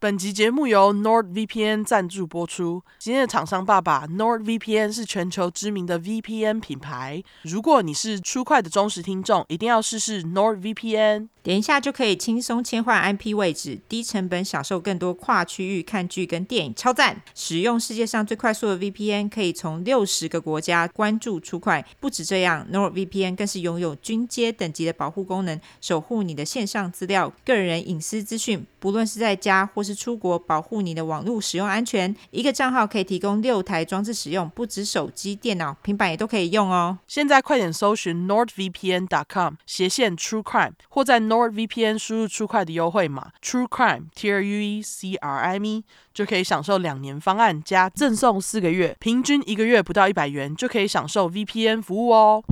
本集节目由 NordVPN 赞助播出。今天的厂商爸爸 NordVPN 是全球知名的 VPN 品牌。如果你是初快的忠实听众，一定要试试 NordVPN。连下就可以轻松切换 IP 位置，低成本享受更多跨区域看剧跟电影，超赞！使用世界上最快速的 VPN，可以从六十个国家关注 True Crime。不止这样，NordVPN 更是拥有军阶等级的保护功能，守护你的线上资料、个人隐私资讯。不论是在家或是出国，保护你的网络使用安全。一个账号可以提供六台装置使用，不止手机、电脑、平板也都可以用哦。现在快点搜寻 nordvpn.com 斜线 True Crime，或在 NordVPN 输入 True Crime 的优惠码 True Crime T R U E C R I M E，就可以享受两年方案加赠送四个月，平均一个月不到一百元就可以享受 VPN 服务哦。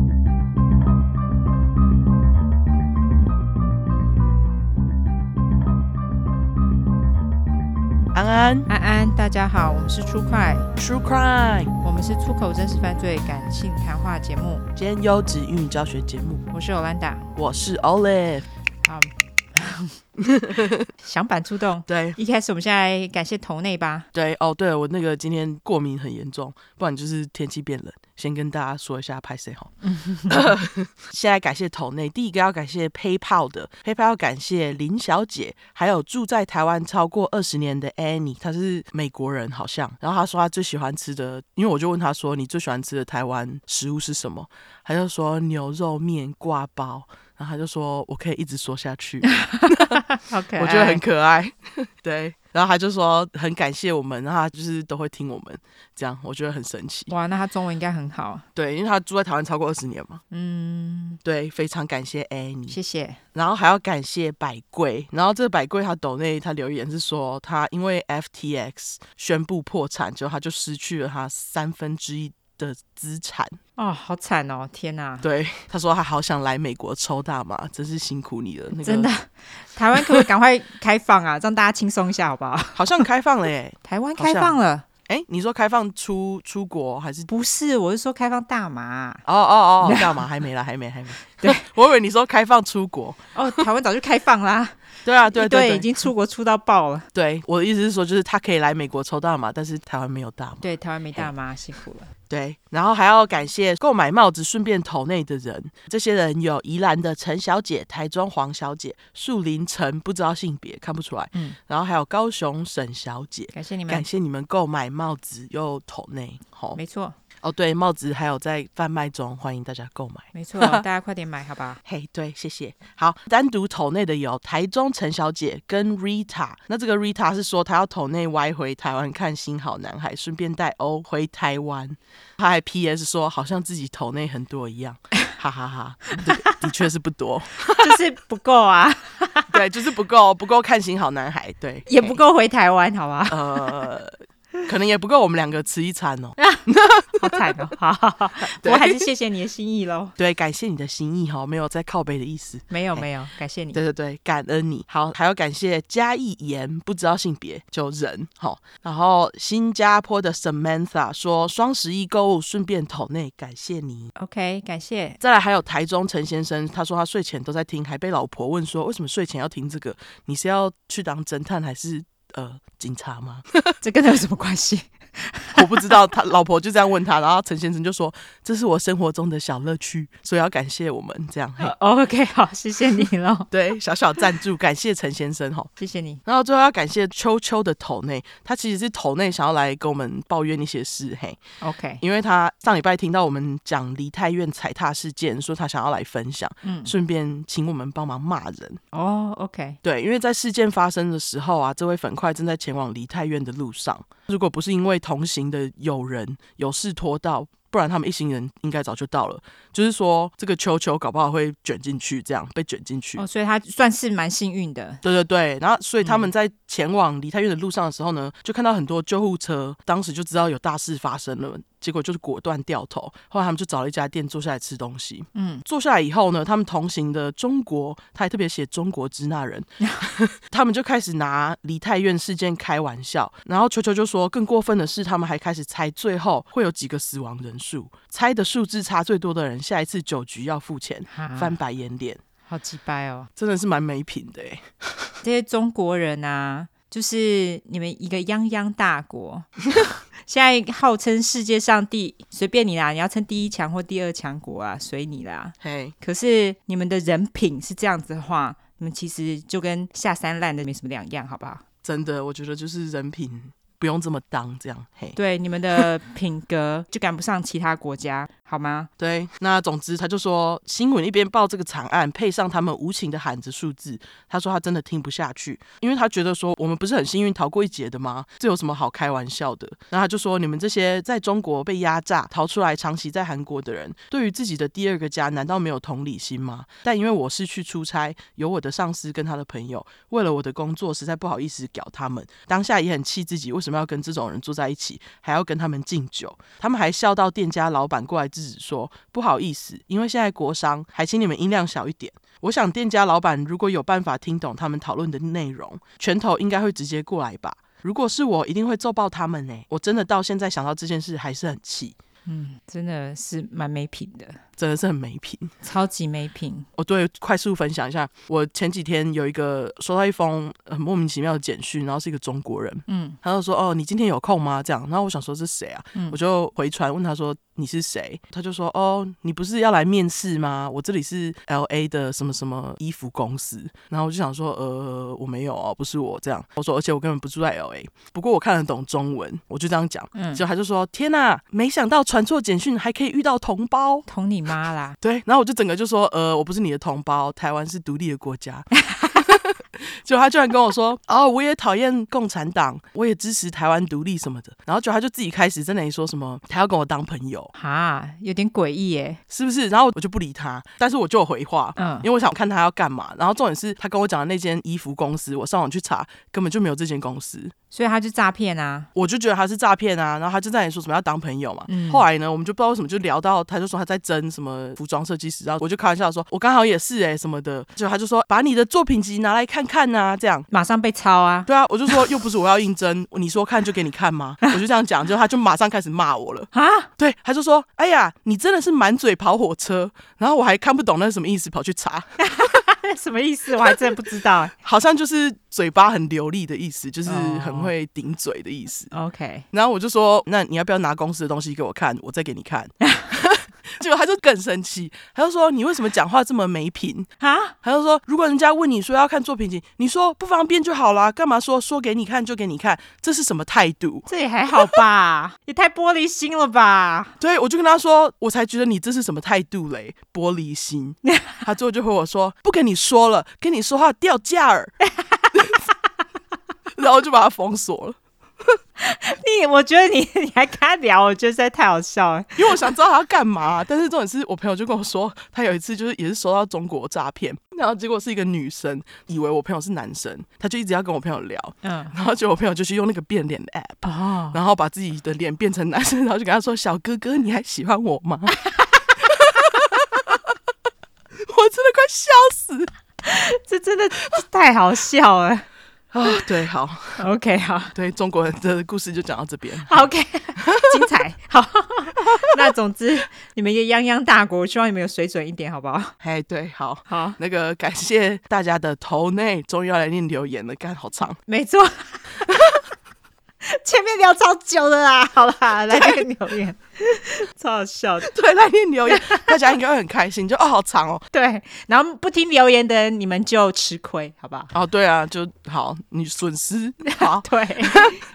安安安安，大家好，我们是 True Crime，True Crime，我们是出口真实犯罪感性谈话节目，兼优质英语教学节目。我是 Olanda，我是 Olive。好，响板出动。对，一开始我们现在感谢头内吧。对，哦，对我那个今天过敏很严重，不然就是天气变冷。先跟大家说一下拍谁哈，现在感谢头内，第一个要感谢 PayPal 的 PayPal 要感谢林小姐，还有住在台湾超过二十年的 Annie，她是美国人好像，然后她说她最喜欢吃的，因为我就问她说你最喜欢吃的台湾食物是什么，她就说牛肉面挂包，然后他就说我可以一直说下去，好可爱，我觉得很可爱，对。然后他就说很感谢我们，然后他就是都会听我们，这样我觉得很神奇。哇，那他中文应该很好。对，因为他住在台湾超过二十年嘛。嗯，对，非常感谢 Annie，谢谢。然后还要感谢百贵，然后这个百贵他抖内他留言是说他因为 FTX 宣布破产之后，他就失去了他三分之一的资产。哦，好惨哦！天哪，对，他说他好想来美国抽大麻，真是辛苦你了。那个、真的，台湾可不可以赶快开放啊？让大家轻松一下，好不好？好像开放了耶，台湾开放了。哎，你说开放出出国还是？不是，我是说开放大麻。哦哦哦，大麻还没啦，还没还没。对，我以为你说开放出国。哦，台湾早就开放啦。对啊，对对，对，已经出国出到爆了。对，我的意思是说，就是他可以来美国抽大麻，但是台湾没有大麻。对，台湾没大麻，辛苦了。对，然后还要感谢购买帽子顺便投内的人，这些人有宜兰的陈小姐、台中黄小姐、树林陈不知道性别看不出来，嗯，然后还有高雄沈小姐，感谢你们，感谢你们购买帽子又投内，好，没错。哦，对，帽子还有在贩卖中，欢迎大家购买。没错，大家快点买，好吧？嘿，hey, 对，谢谢。好，单独投内的有台中陈小姐跟 Rita。那这个 Rita 是说她要投内歪回台湾看《新好男孩》，顺便带欧回台湾。她还 PS 说，好像自己投内很多一样，哈哈哈。的确是不多，就是不够啊。对，就是不够，不够看《新好男孩》，对，也不够回台湾，好吧？呃。可能也不够我们两个吃一餐哦，好惨哦！好，好，好，我还是谢谢你的心意喽。对，感谢你的心意哈，没有在靠背的意思。没有，没有，感谢你。对对对，感恩你。好，还要感谢嘉义言不知道性别就人好。然后新加坡的 Samantha 说双十一购物顺便斗内，感谢你。OK，感谢。再来还有台中陈先生，他说他睡前都在听，还被老婆问说为什么睡前要听这个？你是要去当侦探还是？呃，警察吗？这跟他有什么关系？我不知道。他老婆就这样问他，然后陈先生就说：“这是我生活中的小乐趣，所以要感谢我们这样。嘿” OK，好，谢谢你了。对，小小赞助，感谢陈先生哈，谢谢你。然后最后要感谢秋秋的头内，他其实是头内想要来跟我们抱怨一些事，嘿，OK，因为他上礼拜听到我们讲梨泰院踩踏事件，说他想要来分享，嗯，顺便请我们帮忙骂人。哦，OK，对，因为在事件发生的时候啊，这位粉块正在前往梨泰院的路上，如果不是因为同行的友人有事拖到，不然他们一行人应该早就到了。就是说，这个球球搞不好会卷进去，这样被卷进去。哦，所以他算是蛮幸运的。对对对，然后所以他们在前往梨泰院的路上的时候呢，嗯、就看到很多救护车，当时就知道有大事发生了。结果就是果断掉头，后来他们就找了一家店坐下来吃东西。嗯，坐下来以后呢，他们同行的中国，他还特别写中国支那人，他们就开始拿梨泰院事件开玩笑。然后球球就说，更过分的是，他们还开始猜最后会有几个死亡人数，猜的数字差最多的人，下一次酒局要付钱。翻白眼脸，好鸡掰哦，真的是蛮没品的哎。这些中国人啊。就是你们一个泱泱大国，现在号称世界上第随便你啦，你要称第一强或第二强国啊，随你啦。嘿，可是你们的人品是这样子的话，你们其实就跟下三滥的没什么两样，好不好？真的，我觉得就是人品。不用这么当，这样嘿。对，你们的品格就赶不上其他国家，好吗？对，那总之他就说，新闻一边报这个惨案，配上他们无情的喊着数字，他说他真的听不下去，因为他觉得说我们不是很幸运逃过一劫的吗？这有什么好开玩笑的？然后他就说，你们这些在中国被压榨逃出来，长期在韩国的人，对于自己的第二个家，难道没有同理心吗？但因为我是去出差，有我的上司跟他的朋友，为了我的工作，实在不好意思屌他们，当下也很气自己为什么要跟这种人坐在一起，还要跟他们敬酒。他们还笑到店家老板过来制止说：“不好意思，因为现在国商，还请你们音量小一点。”我想店家老板如果有办法听懂他们讨论的内容，拳头应该会直接过来吧。如果是我，一定会揍爆他们呢。我真的到现在想到这件事还是很气。嗯，真的是蛮没品的。真的是很没品，超级没品。我对，快速分享一下，我前几天有一个收到一封很莫名其妙的简讯，然后是一个中国人，嗯，他就说：“哦，你今天有空吗？”这样，然后我想说是谁啊？嗯，我就回传问他说：“你是谁？”他就说：“哦，你不是要来面试吗？我这里是 LA 的什么什么衣服公司。”然后我就想说：“呃，我没有哦，不是我这样。”我说：“而且我根本不住在 LA，不过我看得懂中文。”我就这样讲，嗯，结果他就说：“天哪，没想到传错简讯还可以遇到同胞，同你妈啦！” 对。然后我就整个就说，呃，我不是你的同胞，台湾是独立的国家。就他居然跟我说，哦，我也讨厌共产党，我也支持台湾独立什么的。然后就他就自己开始在那里说什么，他要跟我当朋友，哈，有点诡异耶，是不是？然后我就不理他，但是我就有回话，嗯，因为我想看他要干嘛。然后重点是他跟我讲的那间衣服公司，我上网去查，根本就没有这间公司。所以他就诈骗啊！我就觉得他是诈骗啊，然后他就在那里说什么要当朋友嘛。嗯、后来呢，我们就不知道为什么就聊到，他就说他在争什么服装设计师，然后我就开玩笑说，我刚好也是哎、欸、什么的，就他就说把你的作品集拿来看看呐、啊，这样马上被抄啊！对啊，我就说又不是我要应征，你说看就给你看吗？我就这样讲，就他就马上开始骂我了啊！对，他就说哎呀，你真的是满嘴跑火车，然后我还看不懂那是什么意思，跑去查。什么意思？我还真的不知道哎，好像就是嘴巴很流利的意思，就是很会顶嘴的意思。Oh, OK，然后我就说，那你要不要拿公司的东西给我看，我再给你看。结果他就更生气，他就说：“你为什么讲话这么没品啊？”他就说：“如果人家问你说要看作品集，你说不方便就好啦，干嘛说说给你看就给你看？这是什么态度？这也还好吧，也太玻璃心了吧？”对，我就跟他说：“我才觉得你这是什么态度嘞，玻璃心。”他最后就回我说：“不跟你说了，跟你说话掉价儿。”然后就把他封锁了。你，我觉得你 你还跟他聊，我觉得实在太好笑了。因为我想知道他要干嘛，但是重点是我朋友就跟我说，他有一次就是也是收到中国诈骗，然后结果是一个女生，以为我朋友是男生，他就一直要跟我朋友聊，嗯，然后结果我朋友就去用那个变脸的 app，哦，然后把自己的脸变成男生，然后就跟他说：“小哥哥，你还喜欢我吗？” 我真的快笑死，这真的太好笑了。啊、哦，对，好，OK，好，对，中国人的故事就讲到这边，OK，精彩，好，那总之你们也泱泱大国，希望你们有水准一点，好不好？哎，对，好，好，那个感谢大家的投内，终于要来念留言了，干好长，没错。前面聊超久的啦，好啦，来念留言，超好笑的。对，来念留言，大家应该会很开心。就哦，好长哦。对，然后不听留言的人，你们就吃亏，好不好？哦，对啊，就好，你损失。好，对，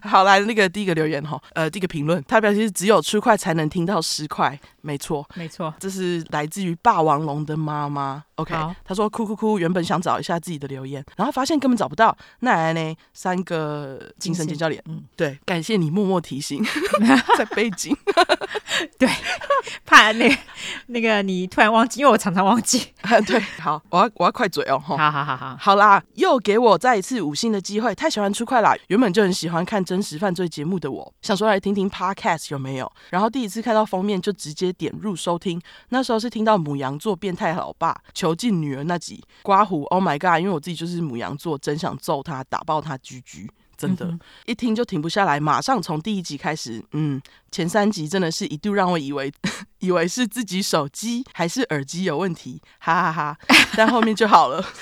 好，来那个第一个留言哈，呃，第一个评论，他表示只有吃块才能听到十块，没错，没错，这是来自于霸王龙的妈妈。OK，他说哭哭哭，原本想找一下自己的留言，然后发现根本找不到。那来呢？三个精神尖教练，嗯，对，感谢你默默提醒，在背景，对，怕那个、那个你突然忘记，因为我常常忘记。对，好，我要我要快嘴哦，好好好好，好啦，又给我再一次五星的机会，太喜欢出快啦。原本就很喜欢看真实犯罪节目的我，想说来听听 Podcast 有没有，然后第一次看到封面就直接点入收听，那时候是听到母羊座变态老爸求。囚禁女儿那集刮胡，Oh my god！因为我自己就是母羊座，真想揍他，打爆他居居，真的，嗯、一听就停不下来，马上从第一集开始，嗯，前三集真的是一度让我以为以为是自己手机还是耳机有问题，哈哈哈，哈！但后面就好了。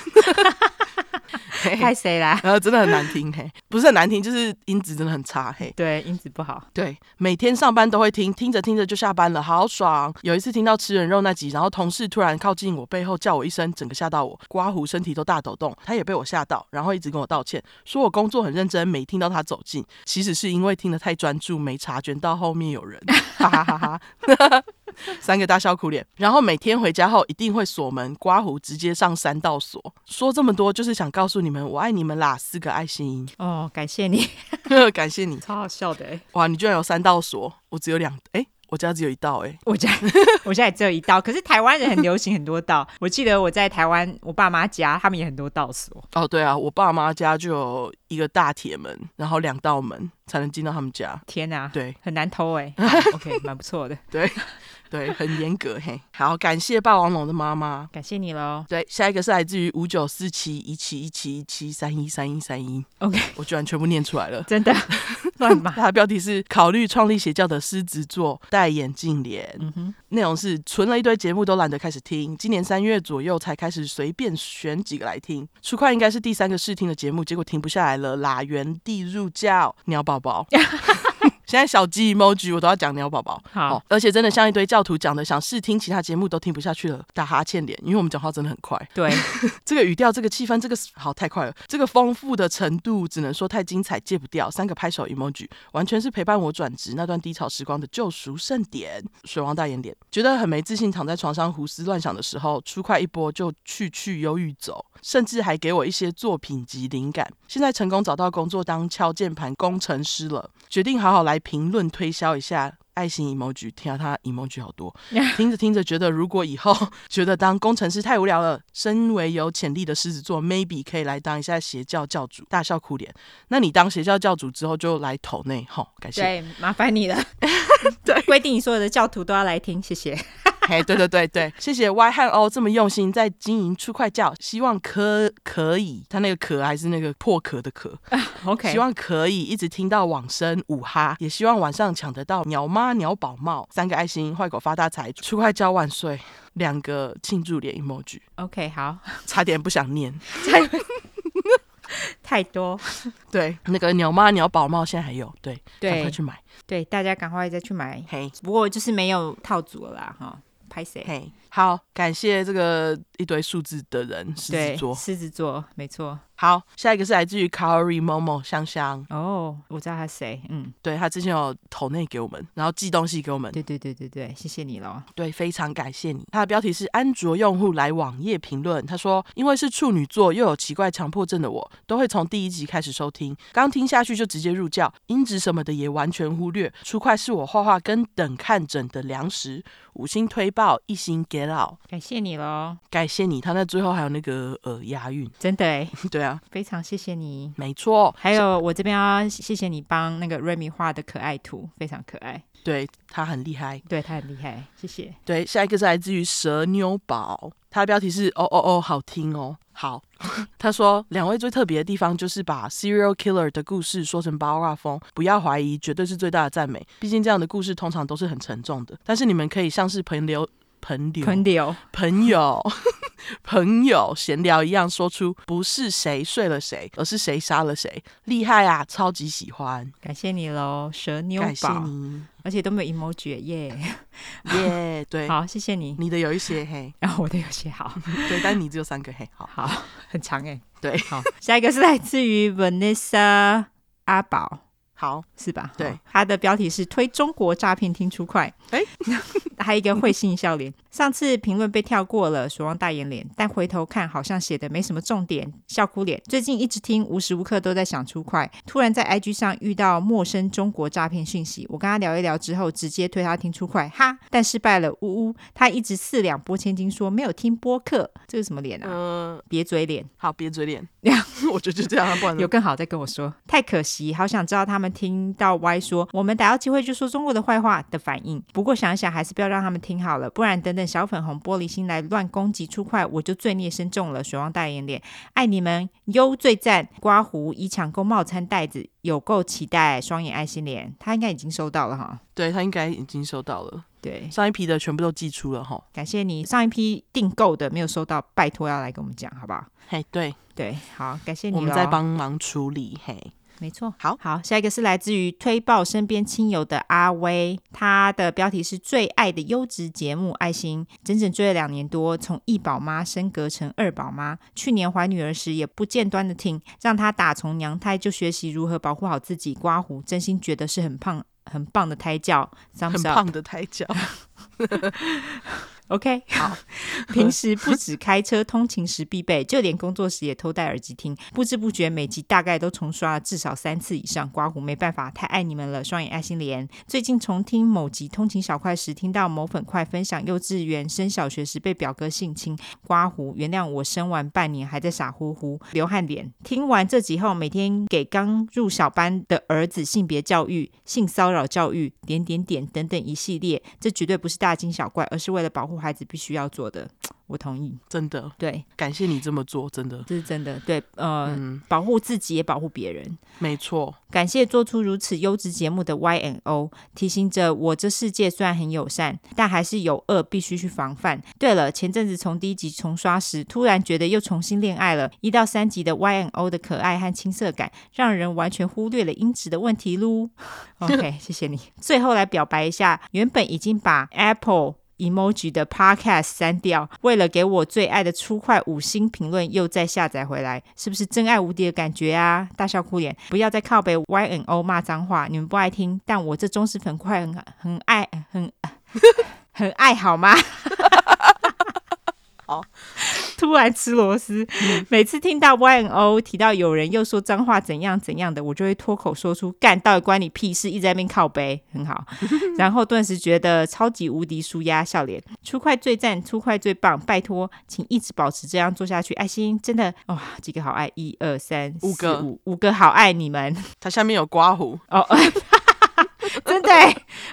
害谁啦？然后真的很难听，嘿，不是很难听，就是音质真的很差，嘿。对，音质不好。对，每天上班都会听，听着听着就下班了，好爽。有一次听到吃人肉那集，然后同事突然靠近我背后叫我一声，整个吓到我，刮胡身体都大抖动。他也被我吓到，然后一直跟我道歉，说我工作很认真，没听到他走近。其实是因为听得太专注，没察觉到后面有人，哈哈哈哈。三个大笑苦脸，然后每天回家后一定会锁门、刮胡，直接上三道锁。说这么多就是想告诉你们，我爱你们啦！四个爱心哦，感谢你，感谢你，超好笑的哎！哇，你居然有三道锁，我只有两哎。我家只有一道哎、欸，我家 我家也只有一道，可是台湾人很流行很多道。我记得我在台湾，我爸妈家他们也很多道锁。哦，对啊，我爸妈家就有一个大铁门，然后两道门才能进到他们家。天哪，对，很难偷哎。OK，蛮不错的。对对，很严格嘿。好，感谢霸王龙的妈妈，感谢你喽。对，下一个是来自于五九四七一七一七一七三一三一三一。OK，我居然全部念出来了，真的 乱码。它的标题是考虑创立邪教的狮子座戴眼镜脸。嗯，内容是存了一堆节目都懒得开始听，今年三月左右才开始随便选几个来听。初快应该是第三个试听的节目，结果停不下来了，啦，原地入教鸟宝宝。现在小鸡 emoji 我都要讲鸟宝宝，好、哦，而且真的像一堆教徒讲的，想试听其他节目都听不下去了，打哈欠脸，因为我们讲话真的很快。对，这个语调、这个气氛、这个好太快了，这个丰富的程度只能说太精彩，戒不掉。三个拍手 emoji，完全是陪伴我转职那段低潮时光的救赎盛典。水王大眼脸，觉得很没自信，躺在床上胡思乱想的时候，出快一波就去去忧郁走，甚至还给我一些作品及灵感。现在成功找到工作当敲键盘工程师了，决定好好来。评论推销一下爱心 emoji，听到他 emoji 好多，听着听着觉得如果以后 觉得当工程师太无聊了，身为有潜力的狮子座，maybe 可以来当一下邪教教主，大笑哭脸。那你当邪教教主之后就来投内，吼，感谢。对，麻烦你了。对，规定所有的教徒都要来听，谢谢。嘿，对对对对，谢谢 Y 和 O 这么用心在经营出快教，希望可可以，他那个壳还是那个破壳的壳，OK，希望可以一直听到往生五哈，也希望晚上抢得到鸟妈鸟宝帽，三个爱心，坏狗发大财，出快教万岁，两个庆祝脸 emoji，OK，好，差点不想念，太多，对，那个鸟妈鸟宝帽现在还有，对，对，赶快去买，对，大家赶快再去买，嘿，不过就是没有套组了啦，哈。拍谁嘿，好，感谢这个一堆数字的人，狮子座，狮子座，没错。好，下一个是来自于 Kaori Momo 香香哦，我知道他谁，嗯，对，他之前有投内给我们，然后寄东西给我们，对对对对对，谢谢你喽，对，非常感谢你。他的标题是安卓用户来网页评论，他说因为是处女座又有奇怪强迫症的我，都会从第一集开始收听，刚听下去就直接入教，音质什么的也完全忽略，出快是我画画跟等看诊的粮食，五星推爆，一星 get out，感谢你喽，感谢你。他那最后还有那个呃押韵，真的哎，对啊。非常谢谢你，没错。还有我这边要谢谢你帮那个瑞米画的可爱图，非常可爱。对，他很厉害，对，他很厉害，谢谢。对，下一个是来自于蛇妞宝，他的标题是哦哦哦，好听哦。好，他说两位最特别的地方就是把 serial killer 的故事说成八卦风，不要怀疑，绝对是最大的赞美。毕竟这样的故事通常都是很沉重的，但是你们可以像是朋友。朋友，朋友，朋友，朋友闲聊一样，说出不是谁睡了谁，而是谁杀了谁，厉害啊！超级喜欢，感谢你喽，蛇妞宝，感谢你，而且都没有 emoji 耶耶，对，好，谢谢你，你的有一些嘿，然后我的有些好，对，但你只有三个嘿，好，好，很长哎，对，好，下一个是来自于 Vanessa 阿宝。好，是吧？对，他的标题是推中国诈骗听出快，哎，还有一个会心笑脸。上次评论被跳过了，水汪大眼脸，但回头看好像写的没什么重点，笑哭脸。最近一直听，无时无刻都在想出快。突然在 IG 上遇到陌生中国诈骗讯息，我跟他聊一聊之后，直接推他听出快，哈，但失败了，呜呜。他一直四两拨千斤说没有听播客，这是什么脸啊？嗯，瘪嘴脸，好，瘪嘴脸。我觉得就这样，不然有更好再跟我说。太可惜，好想知道他们听到 Y 说我们逮到机会就说中国的坏话的反应。不过想想还是不要让他们听好了，不然等等小粉红玻璃心来乱攻击出块，我就罪孽深重了。水汪大眼脸，爱你们，优最赞，刮胡已抢购帽餐袋子，有够期待，双眼爱心脸，他应该已经收到了哈。对，他应该已经收到了。对，上一批的全部都寄出了哈。感谢你，上一批订购的没有收到，拜托要来跟我们讲，好不好？嘿，对对，好，感谢你，我们在帮忙处理。嘿，没错，好好，下一个是来自于推爆身边亲友的阿威，他的标题是最爱的优质节目，爱心整整追了两年多，从一宝妈升格成二宝妈，去年怀女儿时也不间断的听，让她打从娘胎就学习如何保护好自己，刮胡，真心觉得是很胖。很棒的胎教，很胖的胎教。OK，好。平时不止开车通勤时必备，就连工作时也偷戴耳机听。不知不觉每集大概都重刷了至少三次以上。刮胡没办法，太爱你们了，双眼爱心连。最近重听某集通勤小块时，听到某粉块分享幼稚园升小学时被表哥性侵。刮胡，原谅我生完半年还在傻乎乎流汗脸。听完这集后，每天给刚入小班的儿子性别教育、性骚扰教育点点点等等一系列，这绝对不是大惊小怪，而是为了保护。孩子必须要做的，我同意，真的，对，感谢你这么做，真的，这是真的，对，呃，嗯、保护自己也保护别人，没错，感谢做出如此优质节目的 Y N O，提醒着我，这世界虽然很友善，但还是有恶，必须去防范。对了，前阵子从第一集重刷时，突然觉得又重新恋爱了，一到三集的 Y N O 的可爱和青涩感，让人完全忽略了音质的问题喽。OK，谢谢你。最后来表白一下，原本已经把 Apple emoji 的 podcast 删掉，为了给我最爱的粗快五星评论，又再下载回来，是不是真爱无敌的感觉啊？大笑哭脸，不要再靠北 YNO 骂脏话，你们不爱听，但我这忠实粉块很很爱，很 很爱好吗？好。突然吃螺丝，每次听到 Y N O 提到有人又说脏话怎样怎样的，我就会脱口说出干，到底关你屁事，一直在那边靠背，很好。然后顿时觉得超级无敌舒压，笑脸出快最赞，出快最棒，拜托，请一直保持这样做下去，爱心真的哇、哦，几个好爱，一二三四五个五五个好爱你们，它下面有刮胡哦。真的，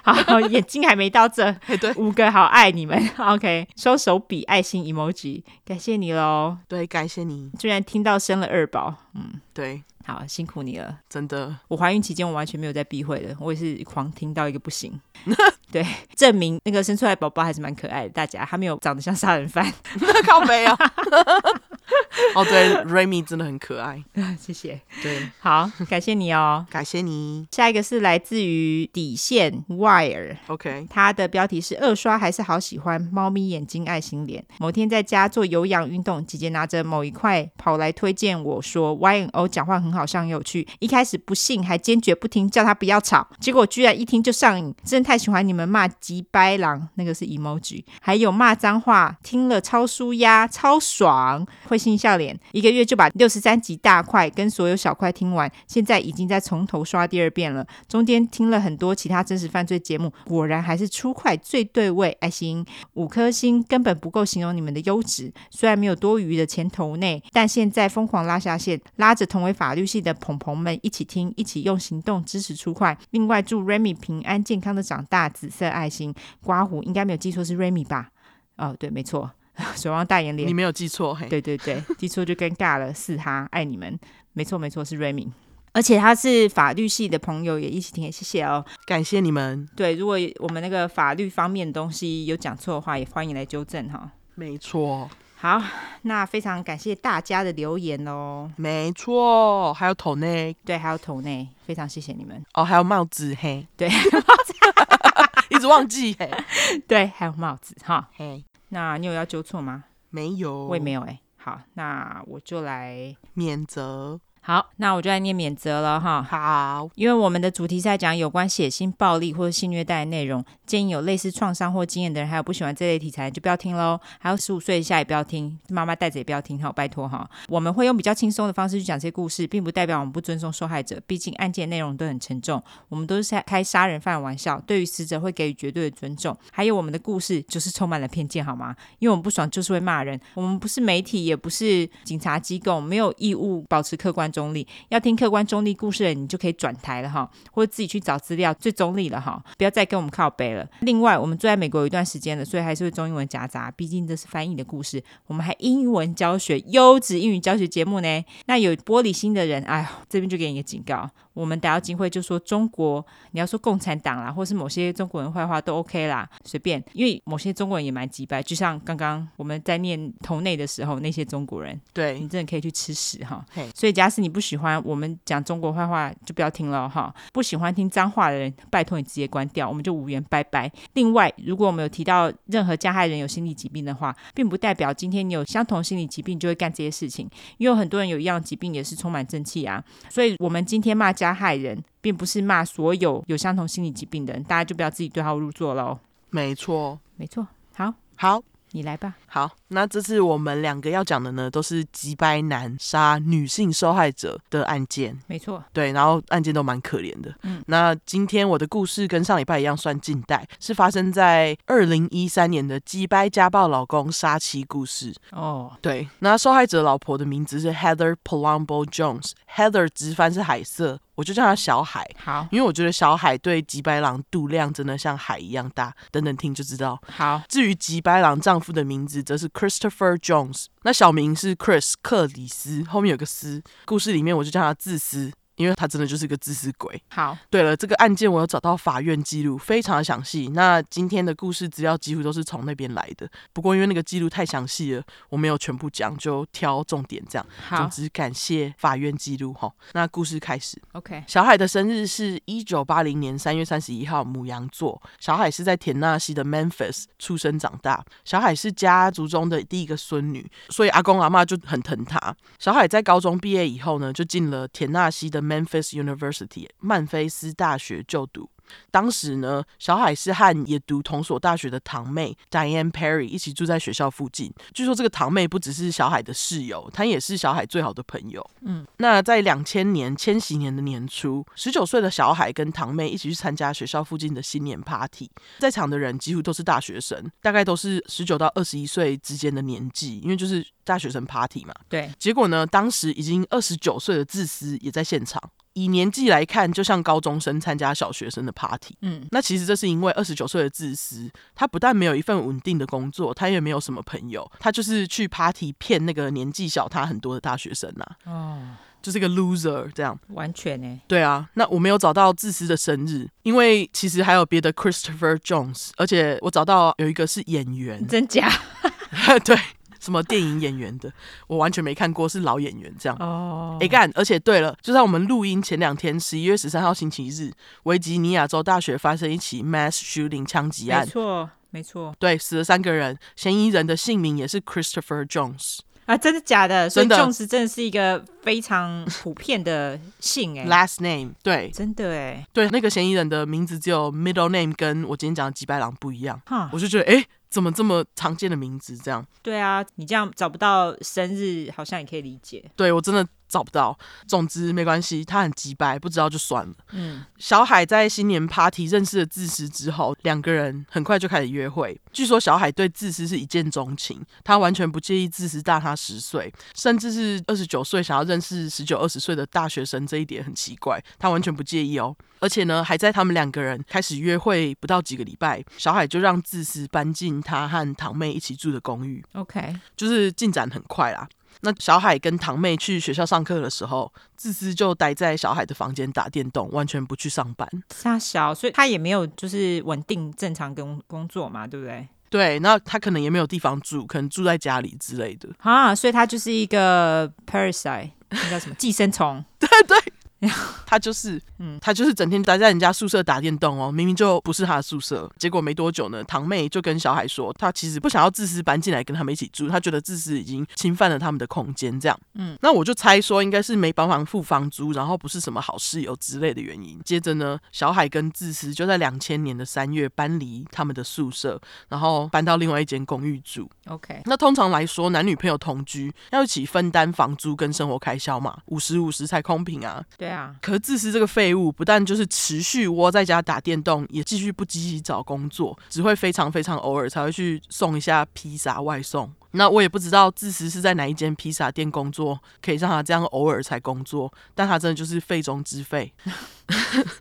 好，眼睛还没到这，对，五个好爱你们，OK，收手比爱心 emoji，感谢你喽，对，感谢你，居然听到生了二宝，嗯，对。好，辛苦你了，真的。我怀孕期间我完全没有在避讳的，我也是狂听到一个不行。对，证明那个生出来宝宝还是蛮可爱的。大家他没有长得像杀人犯，靠没啊。哦，对，Remy 真的很可爱，谢谢。对，好，感谢你哦，感谢你。下一个是来自于底线 Wire，OK，它的标题是二刷还是好喜欢猫咪眼睛爱心脸。某天在家做有氧运动，姐姐拿着某一块跑来推荐我说，YNO 讲话很好。像有趣，一开始不信，还坚决不听，叫他不要吵。结果居然一听就上瘾，真的太喜欢你们骂鸡掰狼，那个是 emoji，还有骂脏话，听了超舒压，超爽，会心笑脸。一个月就把六十三集大块跟所有小块听完，现在已经在从头刷第二遍了。中间听了很多其他真实犯罪节目，果然还是出块最对味。爱心五颗星根本不够形容你们的优质，虽然没有多余的钱投内，但现在疯狂拉下线，拉着同为法律系的朋朋们一起听，一起用行动支持出快。另外祝 Remy 平安健康的长大，紫色爱心刮胡，应该没有记错是 Remy 吧？哦，对，没错，水汪大眼脸，你没有记错，嘿，对对对，记错就尴尬了，是他爱你们，没错没错是 Remy，而且他是法律系的朋友也一起听，谢谢哦，感谢你们。对，如果我们那个法律方面的东西有讲错的话，也欢迎来纠正哈。没错。好，那非常感谢大家的留言哦。没错，还有头内，对，还有头内，非常谢谢你们。哦，还有帽子，嘿，对，一直忘记，嘿，对，还有帽子，哈，嘿。那你有要纠错吗？没有，我也没有，哎。好，那我就来免责。好，那我就来念免责了哈。好，因为我们的主题是在讲有关血腥、暴力或者性虐待的内容，建议有类似创伤或经验的人，还有不喜欢这类题材就不要听喽。还有十五岁以下也不要听，妈妈带着也不要听，好，拜托哈。我们会用比较轻松的方式去讲这些故事，并不代表我们不尊重受害者，毕竟案件内容都很沉重。我们都是在开杀人犯的玩笑，对于死者会给予绝对的尊重。还有我们的故事就是充满了偏见，好吗？因为我们不爽就是会骂人，我们不是媒体，也不是警察机构，没有义务保持客观。中立，要听客观中立故事的人，你就可以转台了哈，或者自己去找资料，最中立了哈，不要再跟我们靠背了。另外，我们住在美国有一段时间了，所以还是会中英文夹杂，毕竟这是翻译的故事。我们还英文教学，优质英语教学节目呢。那有玻璃心的人，哎呦，这边就给你一个警告。我们逮到机会就说中国，你要说共产党啦，或是某些中国人坏话都 OK 啦，随便。因为某些中国人也蛮机掰，就像刚刚我们在念头内的时候，那些中国人，对你真的可以去吃屎哈。嘿所以假使你不喜欢我们讲中国坏话，就不要听了哈。不喜欢听脏话的人，拜托你直接关掉，我们就无缘拜拜。另外，如果我们有提到任何加害人有心理疾病的话，并不代表今天你有相同心理疾病就会干这些事情，因为很多人有一样疾病也是充满正气啊。所以我们今天骂加害人，并不是骂所有有相同心理疾病的人，大家就不要自己对号入座喽。没错，没错，好，好，你来吧。好，那这次我们两个要讲的呢，都是机掰男杀女性受害者的案件。没错，对，然后案件都蛮可怜的。嗯，那今天我的故事跟上礼拜一样，算近代，是发生在二零一三年的机掰家暴老公杀妻故事。哦，对，那受害者老婆的名字是 Heather Palumbo Jones，Heather 直翻是海瑟，我就叫他小海。好，因为我觉得小海对吉白狼度量真的像海一样大，等等听就知道。好，至于吉白狼丈夫的名字，则是 Christopher Jones，那小名是 Chris 克里斯，后面有个斯。故事里面我就叫他自私。因为他真的就是个自私鬼。好，对了，这个案件我有找到法院记录，非常的详细。那今天的故事资料几乎都是从那边来的。不过因为那个记录太详细了，我没有全部讲，就挑重点这样。好，总之感谢法院记录哈。那故事开始。OK，小海的生日是一九八零年三月三十一号，母羊座。小海是在田纳西的 Memphis 出生长大。小海是家族中的第一个孙女，所以阿公阿妈就很疼她。小海在高中毕业以后呢，就进了田纳西的。Memphis University 曼菲斯大学就读。当时呢，小海是和也读同所大学的堂妹 Diane Perry 一起住在学校附近。据说这个堂妹不只是小海的室友，她也是小海最好的朋友。嗯，那在两千年千禧年的年初，十九岁的小海跟堂妹一起去参加学校附近的新年 party，在场的人几乎都是大学生，大概都是十九到二十一岁之间的年纪，因为就是大学生 party 嘛。对，结果呢，当时已经二十九岁的自私也在现场。以年纪来看，就像高中生参加小学生的 party。嗯，那其实这是因为二十九岁的自私，他不但没有一份稳定的工作，他也没有什么朋友，他就是去 party 骗那个年纪小他很多的大学生呐、啊。哦，就是一个 loser 这样。完全呢？对啊，那我没有找到自私的生日，因为其实还有别的 Christopher Jones，而且我找到有一个是演员，真假？对。什么电影演员的，我完全没看过，是老演员这样。哦，哎干！而且对了，就在我们录音前两天，十一月十三号星期日，维吉尼亚州大学发生一起 mass shooting 枪击案。没错，没错。对，死了三个人，嫌疑人的姓名也是 Christopher Jones。啊，真的假的？所以 Jones 真的是一个非常普遍的姓哎。Last name，对，真的哎。对，那个嫌疑人的名字只有 middle name 跟我今天讲的吉白狼不一样。哈，我就觉得哎。诶怎么这么常见的名字？这样对啊，你这样找不到生日，好像也可以理解。对，我真的找不到。总之没关系，他很急掰，不知道就算了。嗯，小海在新年 party 认识了自私之后，两个人很快就开始约会。据说小海对自私是一见钟情，他完全不介意自私大他十岁，甚至是二十九岁想要认识十九二十岁的大学生，这一点很奇怪，他完全不介意哦。而且呢，还在他们两个人开始约会不到几个礼拜，小海就让自私搬进他和堂妹一起住的公寓。OK，就是进展很快啦。那小海跟堂妹去学校上课的时候，自私就待在小海的房间打电动，完全不去上班。傻小，所以他也没有就是稳定正常工工作嘛，对不对？对，那他可能也没有地方住，可能住在家里之类的。啊，所以他就是一个 parasite，那叫什么寄生虫？对 对。他就是，嗯，他就是整天待在人家宿舍打电动哦，明明就不是他的宿舍。结果没多久呢，堂妹就跟小海说，他其实不想要自私搬进来跟他们一起住，他觉得自私已经侵犯了他们的空间，这样。嗯，那我就猜说应该是没帮忙付房租，然后不是什么好室友之类的原因。接着呢，小海跟自私就在两千年的三月搬离他们的宿舍，然后搬到另外一间公寓住。OK，那通常来说，男女朋友同居要一起分担房租跟生活开销嘛，五十五十才公平啊。对啊，可是自私这个废物，不但就是持续窝在家打电动，也继续不积极找工作，只会非常非常偶尔才会去送一下披萨外送。那我也不知道自私是在哪一间披萨店工作，可以让他这样偶尔才工作，但他真的就是废中之废。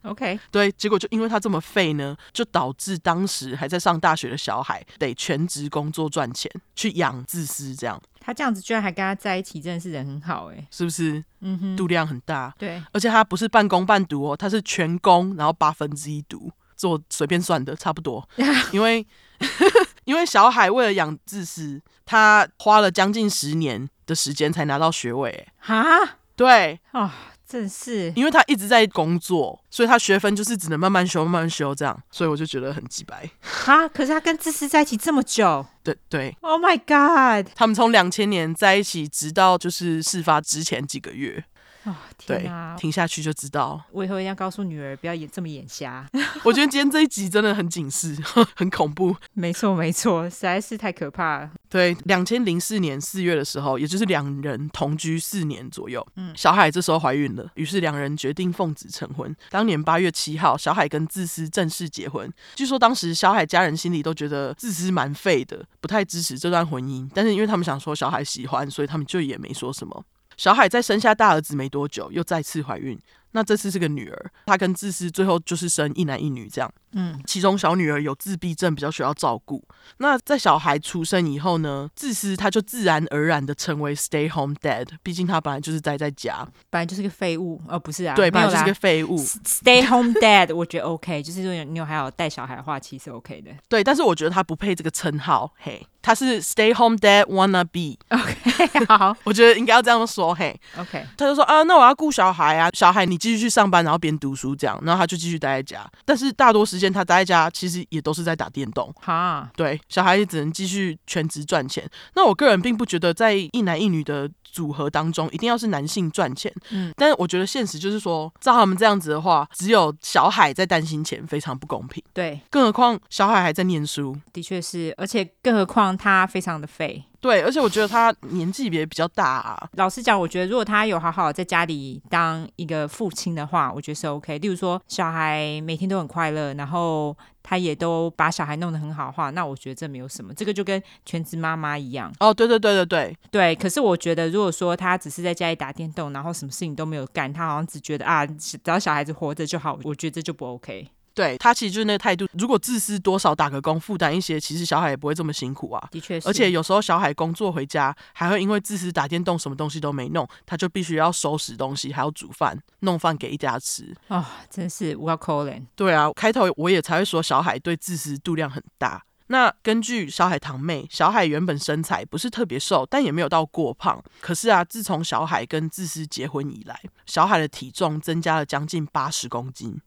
OK，对，结果就因为他这么废呢，就导致当时还在上大学的小孩得全职工作赚钱去养自私，这样。他这样子居然还跟他在一起，真的是人很好哎，是不是？嗯哼，度量很大。对，而且他不是半工半读哦，他是全工，然后八分之一读，做随便算的差不多。因为 因为小海为了养自私，他花了将近十年的时间才拿到学位。哈，对哦。正是，因为他一直在工作，所以他学分就是只能慢慢修、慢慢修这样，所以我就觉得很鸡白。哈，可是他跟自私在一起这么久，对对，Oh my God，他们从两千年在一起，直到就是事发之前几个月。哦，天哪，对，听下去就知道。我以后一定要告诉女儿不要演这么眼瞎。我觉得今天这一集真的很警示，很恐怖。没错，没错，实在是太可怕了。对，两千零四年四月的时候，也就是两人同居四年左右，嗯，小海这时候怀孕了，于是两人决定奉子成婚。当年八月七号，小海跟自私正式结婚。据说当时小海家人心里都觉得自私蛮废的，不太支持这段婚姻，但是因为他们想说小海喜欢，所以他们就也没说什么。小海在生下大儿子没多久，又再次怀孕。那这次是个女儿，她跟自私最后就是生一男一女这样。嗯，其中小女儿有自闭症，比较需要照顾。那在小孩出生以后呢，自私她就自然而然的成为 stay home dad，毕竟她本来就是待在家，本来就是个废物，哦，不是啊，对，本来就是个废物。stay home dad，我觉得 OK，就是如果你有还有带小孩的话，其实 OK 的。对，但是我觉得她不配这个称号，嘿，他是 stay home dad wanna be。OK，好，我觉得应该要这样说，嘿，OK。他就说啊，那我要顾小孩啊，小孩你继续去上班，然后边读书这样，然后他就继续待在家，但是大多时间。他待在家，其实也都是在打电动。哈，对，小孩也只能继续全职赚钱。那我个人并不觉得，在一男一女的组合当中，一定要是男性赚钱。嗯，但是我觉得现实就是说，照他们这样子的话，只有小海在担心钱，非常不公平。对，更何况小海还在念书。的确是，而且更何况他非常的废。对，而且我觉得他年纪也比较大啊。老实讲，我觉得如果他有好好在家里当一个父亲的话，我觉得是 OK。例如说，小孩每天都很快乐，然后他也都把小孩弄得很好的话，那我觉得这没有什么。这个就跟全职妈妈一样。哦，对对对对对对。可是我觉得，如果说他只是在家里打电动，然后什么事情都没有干，他好像只觉得啊，只要小孩子活着就好，我觉得这就不 OK。对，他其实就是那个态度。如果自私多少打个工，负担一些，其实小海也不会这么辛苦啊。的确是，而且有时候小海工作回家，还会因为自私打电动，什么东西都没弄，他就必须要收拾东西，还要煮饭，弄饭给一家吃。啊、哦，真是我要可怜。对啊，开头我也才会说小海对自私度量很大。那根据小海堂妹，小海原本身材不是特别瘦，但也没有到过胖。可是啊，自从小海跟自私结婚以来，小海的体重增加了将近八十公斤。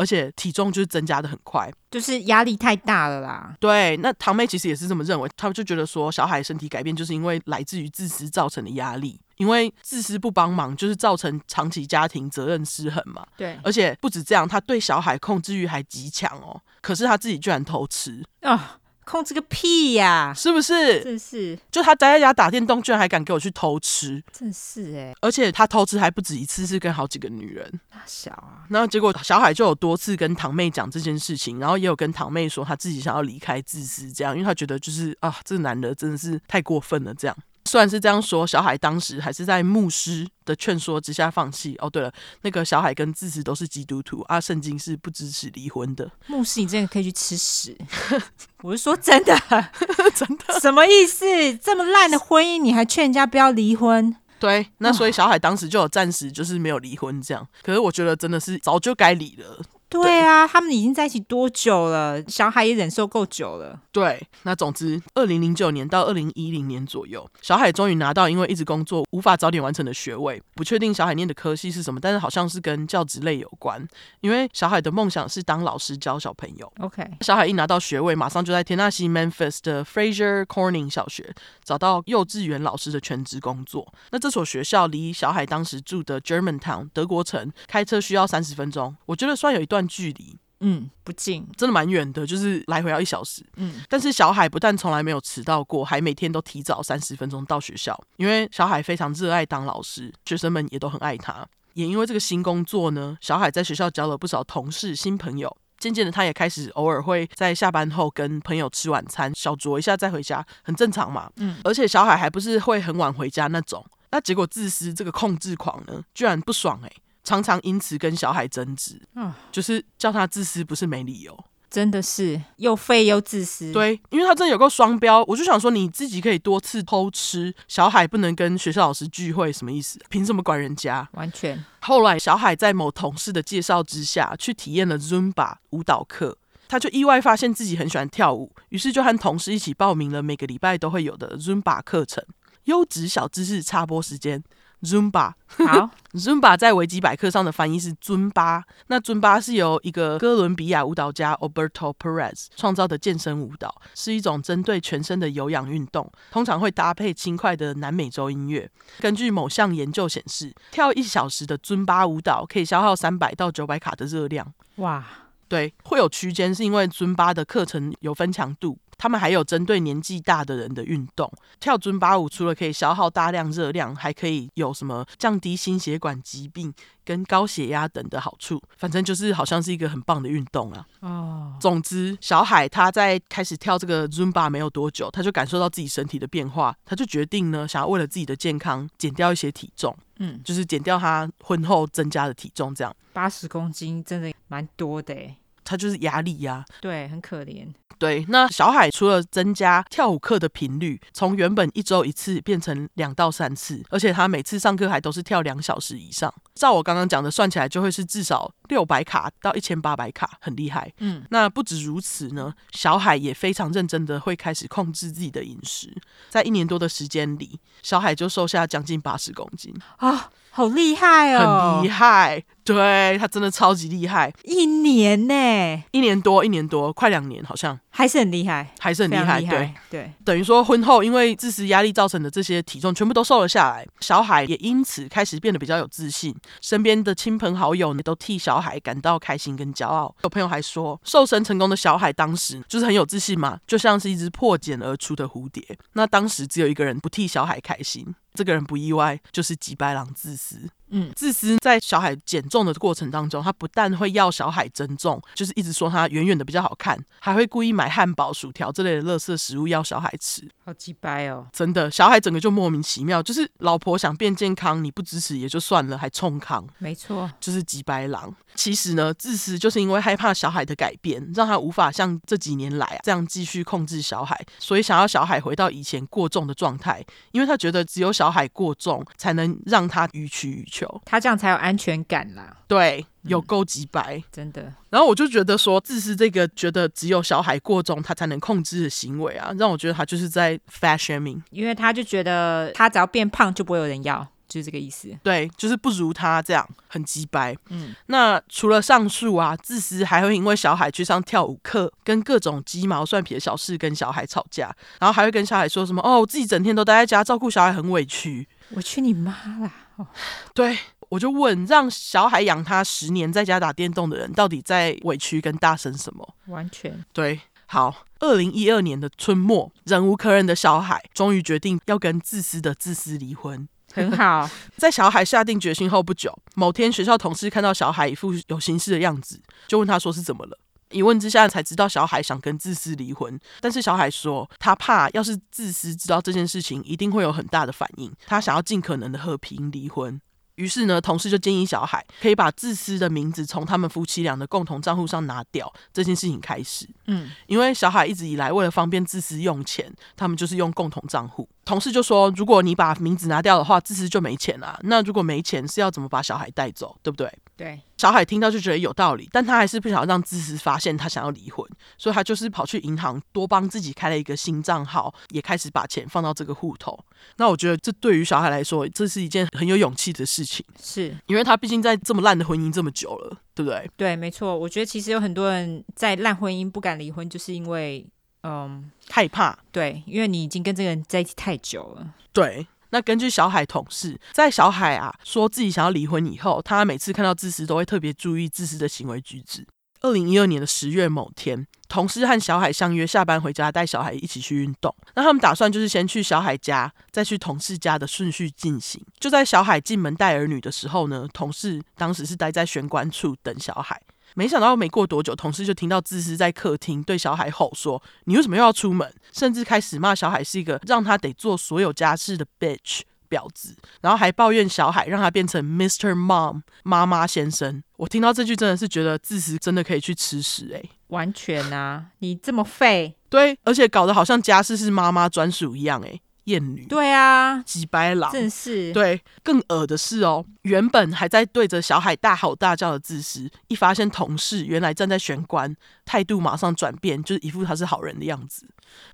而且体重就是增加的很快，就是压力太大了啦。对，那堂妹其实也是这么认为，他们就觉得说，小海身体改变就是因为来自于自私造成的压力，因为自私不帮忙，就是造成长期家庭责任失衡嘛。对，而且不止这样，他对小海控制欲还极强哦。可是他自己居然偷吃啊！哦控制个屁呀！是不是？真是，就他宅在家打电动，居然还敢给我去偷吃，真是哎！而且他偷吃还不止一次，是跟好几个女人。大小啊！然后结果小海就有多次跟堂妹讲这件事情，然后也有跟堂妹说他自己想要离开自私，这样，因为他觉得就是啊，这个男的真的是太过分了，这样。虽然是这样说，小海当时还是在牧师的劝说之下放弃。哦，对了，那个小海跟自私都是基督徒啊，圣经是不支持离婚的。牧师，你真的可以去吃屎！我是说真的，真的，什么意思？这么烂的婚姻，你还劝人家不要离婚？对，那所以小海当时就有暂时就是没有离婚这样。可是我觉得真的是早就该离了。对啊，他们已经在一起多久了？小海也忍受够久了。对，那总之，二零零九年到二零一零年左右，小海终于拿到因为一直工作无法早点完成的学位。不确定小海念的科系是什么，但是好像是跟教职类有关。因为小海的梦想是当老师教小朋友。OK，小海一拿到学位，马上就在田纳西 Memphis 的 Fraser Corning 小学找到幼稚园老师的全职工作。那这所学校离小海当时住的 Germantown 德国城开车需要三十分钟，我觉得算有一段距离。嗯，不近，真的蛮远的，就是来回要一小时。嗯，但是小海不但从来没有迟到过，还每天都提早三十分钟到学校，因为小海非常热爱当老师，学生们也都很爱他。也因为这个新工作呢，小海在学校交了不少同事、新朋友。渐渐的，他也开始偶尔会在下班后跟朋友吃晚餐，小酌一下再回家，很正常嘛。嗯，而且小海还不是会很晚回家那种。那结果自私这个控制狂呢，居然不爽哎、欸。常常因此跟小海争执，哦，就是叫他自私不是没理由，真的是又废又自私。对，因为他真的有个双标，我就想说你自己可以多次偷吃，小海不能跟学校老师聚会，什么意思？凭什么管人家？完全。后来小海在某同事的介绍之下去体验了 Zumba 舞蹈课，他就意外发现自己很喜欢跳舞，于是就和同事一起报名了每个礼拜都会有的 Zumba 课程。优质小知识插播时间。Zumba 好，Zumba 在维基百科上的翻译是尊巴。那尊巴是由一个哥伦比亚舞蹈家 Alberto Perez 创造的健身舞蹈，是一种针对全身的有氧运动，通常会搭配轻快的南美洲音乐。根据某项研究显示，跳一小时的尊巴舞蹈可以消耗三百到九百卡的热量。哇，对，会有区间，是因为尊巴的课程有分强度。他们还有针对年纪大的人的运动，跳尊巴舞除了可以消耗大量热量，还可以有什么降低心血管疾病跟高血压等的好处。反正就是好像是一个很棒的运动啊。哦，总之，小海他在开始跳这个尊巴没有多久，他就感受到自己身体的变化，他就决定呢，想要为了自己的健康减掉一些体重。嗯，就是减掉他婚后增加的体重，这样八十公斤真的蛮多的诶。他就是压力呀、啊，对，很可怜。对，那小海除了增加跳舞课的频率，从原本一周一次变成两到三次，而且他每次上课还都是跳两小时以上。照我刚刚讲的算起来，就会是至少六百卡到一千八百卡，很厉害。嗯，那不止如此呢，小海也非常认真的会开始控制自己的饮食，在一年多的时间里，小海就瘦下将近八十公斤啊。好厉害哦！很厉害，对，他真的超级厉害。一年呢？一年多，一年多，快两年，好像还是很厉害，还是很厉害。对对，等于说婚后因为自私压力造成的这些体重全部都瘦了下来，小海也因此开始变得比较有自信，身边的亲朋好友呢都替小海感到开心跟骄傲。有朋友还说，瘦身成功的小海当时就是很有自信嘛，就像是一只破茧而出的蝴蝶。那当时只有一个人不替小海开心。这个人不意外，就是吉白狼自私。嗯，自私在小海减重的过程当中，他不但会要小海增重，就是一直说他远远的比较好看，还会故意买汉堡、薯条这类的垃圾食物要小海吃。好鸡掰哦！真的，小海整个就莫名其妙，就是老婆想变健康，你不支持也就算了，还冲康。没错，就是鸡掰狼。其实呢，自私就是因为害怕小海的改变，让他无法像这几年来啊这样继续控制小海，所以想要小海回到以前过重的状态，因为他觉得只有小海过重，才能让他予取予求，他这样才有安全感啦。对，有够机掰，嗯，真的。然后我就觉得说，自私这个觉得只有小海过重，他才能控制的行为啊，让我觉得他就是在 fat shaming，因为他就觉得他只要变胖就不会有人要。就是这个意思，对，就是不如他这样很鸡掰。嗯，那除了上述啊，自私还会因为小海去上跳舞课，跟各种鸡毛蒜皮的小事跟小海吵架，然后还会跟小海说什么哦，我自己整天都待在家照顾小孩，很委屈。我去你妈啦！哦，对，我就问，让小海养他十年在家打电动的人，到底在委屈跟大声什么？完全对。好，二零一二年的春末，忍无可忍的小海终于决定要跟自私的自私离婚。很好，在小海下定决心后不久，某天学校同事看到小海一副有心事的样子，就问他说是怎么了。一问之下才知道小海想跟自私离婚，但是小海说他怕要是自私知道这件事情，一定会有很大的反应，他想要尽可能的和平离婚。于是呢，同事就建议小海可以把自私的名字从他们夫妻俩的共同账户上拿掉。这件事情开始，嗯，因为小海一直以来为了方便自私用钱，他们就是用共同账户。同事就说，如果你把名字拿掉的话，自私就没钱了。那如果没钱，是要怎么把小海带走，对不对？对，小海听到就觉得有道理，但他还是不想要让自私发现他想要离婚，所以他就是跑去银行多帮自己开了一个新账号，也开始把钱放到这个户头。那我觉得这对于小海来说，这是一件很有勇气的事情，是因为他毕竟在这么烂的婚姻这么久了，对不对？对，没错。我觉得其实有很多人在烂婚姻不敢离婚，就是因为嗯害怕。对，因为你已经跟这个人在一起太久了。对。那根据小海同事，在小海啊说自己想要离婚以后，他每次看到自私都会特别注意自私的行为举止。二零一二年的十月某天，同事和小海相约下班回家带小海一起去运动。那他们打算就是先去小海家，再去同事家的顺序进行。就在小海进门带儿女的时候呢，同事当时是待在玄关处等小海。没想到没过多久，同事就听到自私在客厅对小海吼说：“你为什么又要出门？”甚至开始骂小海是一个让他得做所有家事的 bitch 婊子，然后还抱怨小海让他变成 Mr. Mom 妈妈先生。我听到这句真的是觉得自私真的可以去吃屎诶、欸，完全啊！你这么废，对，而且搞得好像家事是妈妈专属一样诶、欸。厌女，对啊，几白狼，真是对。更恶的是哦，原本还在对着小海大吼大叫的自私，一发现同事原来站在玄关，态度马上转变，就是一副他是好人的样子。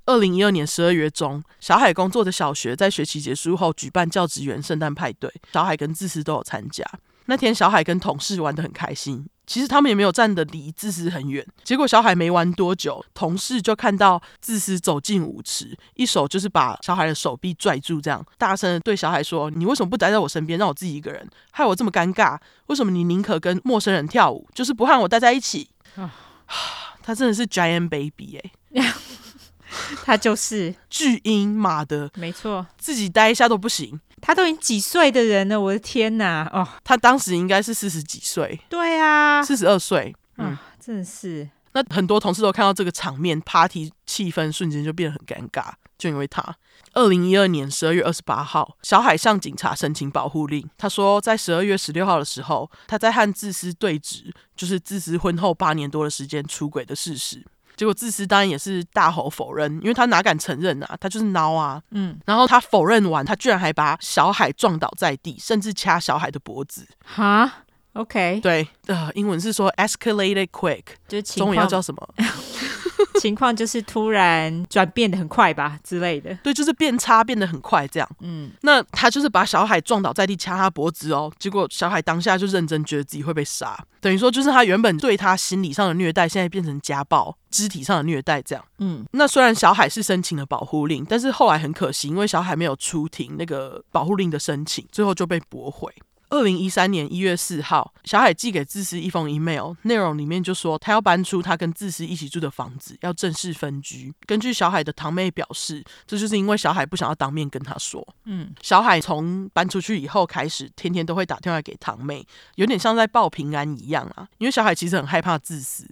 二零一二年十二月中，小海工作的小学在学期结束后举办教职员圣诞派对，小海跟自私都有参加。那天，小海跟同事玩得很开心。其实他们也没有站得离自私很远。结果小海没玩多久，同事就看到自私走进舞池，一手就是把小海的手臂拽住，这样大声的对小海说：“你为什么不待在我身边，让我自己一个人，害我这么尴尬？为什么你宁可跟陌生人跳舞，就是不和我待在一起？”啊，他真的是 giant baby 哎、欸。他就是巨婴，妈的，没错，自己待一下都不行。他都已经几岁的人了，我的天哪！哦，他当时应该是四十几岁，对啊，四十二岁，嗯，啊、真的是。那很多同事都看到这个场面，party 气氛瞬间就变得很尴尬，就因为他。二零一二年十二月二十八号，小海向警察申请保护令。他说，在十二月十六号的时候，他在和自私对峙，就是自私婚后八年多的时间出轨的事实。结果自私当然也是大吼否认，因为他哪敢承认啊？他就是孬啊！嗯，然后他否认完，他居然还把小海撞倒在地，甚至掐小海的脖子。哈，OK，对，呃，英文是说 escalated quick，就中文要叫什么？情况就是突然转变的很快吧之类的，对，就是变差变得很快这样。嗯，那他就是把小海撞倒在地，掐他脖子哦。结果小海当下就认真觉得自己会被杀，等于说就是他原本对他心理上的虐待，现在变成家暴，肢体上的虐待这样。嗯，那虽然小海是申请了保护令，但是后来很可惜，因为小海没有出庭那个保护令的申请，最后就被驳回。二零一三年一月四号，小海寄给自私一封 email，内容里面就说他要搬出他跟自私一起住的房子，要正式分居。根据小海的堂妹表示，这就是因为小海不想要当面跟他说。嗯，小海从搬出去以后开始，天天都会打电话给堂妹，有点像在报平安一样啊。因为小海其实很害怕自私，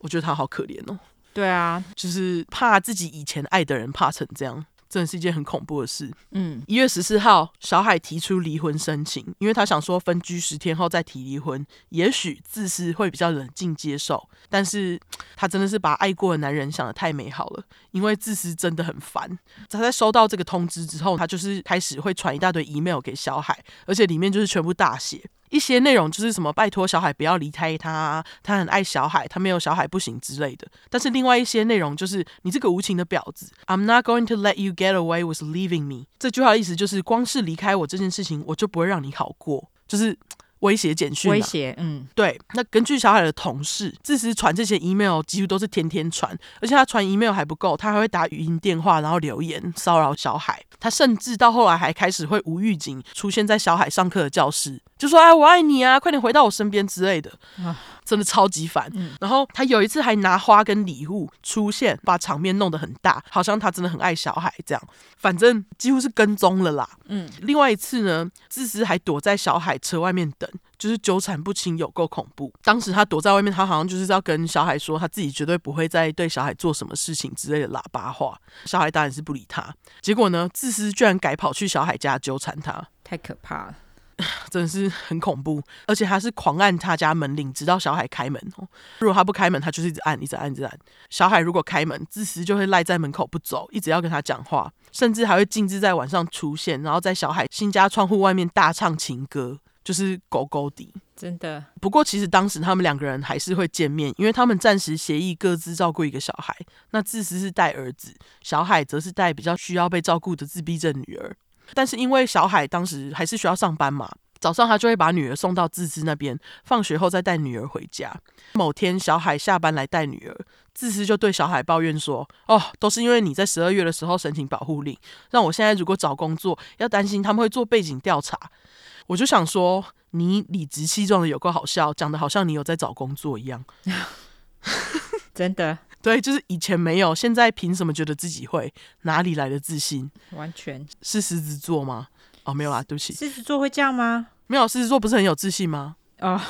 我觉得他好可怜哦。对啊，就是怕自己以前爱的人怕成这样。真的是一件很恐怖的事。嗯，一月十四号，小海提出离婚申请，因为他想说分居十天后再提离婚，也许自私会比较冷静接受。但是他真的是把爱过的男人想得太美好了，因为自私真的很烦。他在收到这个通知之后，他就是开始会传一大堆 email 给小海，而且里面就是全部大写。一些内容就是什么拜托小海不要离开他，他很爱小海，他没有小海不行之类的。但是另外一些内容就是你这个无情的婊子，I'm not going to let you get away with leaving me。这句话的意思就是光是离开我这件事情，我就不会让你好过，就是。威胁简讯，威胁，嗯，对。那根据小海的同事，自私传这些 email 几乎都是天天传，而且他传 email 还不够，他还会打语音电话，然后留言骚扰小海。他甚至到后来还开始会无预警出现在小海上课的教室，就说：“哎，我爱你啊，快点回到我身边之类的。”啊，真的超级烦。嗯，然后他有一次还拿花跟礼物出现，把场面弄得很大，好像他真的很爱小海这样。反正几乎是跟踪了啦。嗯，另外一次呢，自私还躲在小海车外面等。就是纠缠不清，有够恐怖。当时他躲在外面，他好像就是要跟小海说，他自己绝对不会再对小海做什么事情之类的喇叭话。小海当然是不理他。结果呢，自私居然改跑去小海家纠缠他，太可怕了，真的是很恐怖。而且他是狂按他家门铃，直到小海开门哦。如果他不开门，他就是一直按，一直按，一直按。小海如果开门，自私就会赖在门口不走，一直要跟他讲话，甚至还会径自在晚上出现，然后在小海新家窗户外面大唱情歌。就是狗狗的。真的。不过其实当时他们两个人还是会见面，因为他们暂时协议各自照顾一个小孩。那自私是带儿子，小海则是带比较需要被照顾的自闭症女儿。但是因为小海当时还是需要上班嘛，早上他就会把女儿送到自私那边，放学后再带女儿回家。某天小海下班来带女儿，自私就对小海抱怨说：“哦，都是因为你在十二月的时候申请保护令，让我现在如果找工作要担心他们会做背景调查。”我就想说，你理直气壮的有够好笑，讲的好像你有在找工作一样。真的。对，就是以前没有，现在凭什么觉得自己会？哪里来的自信？完全是狮子座吗？哦，没有啦，对不起。狮子座会这样吗？没有，狮子座不是很有自信吗？哦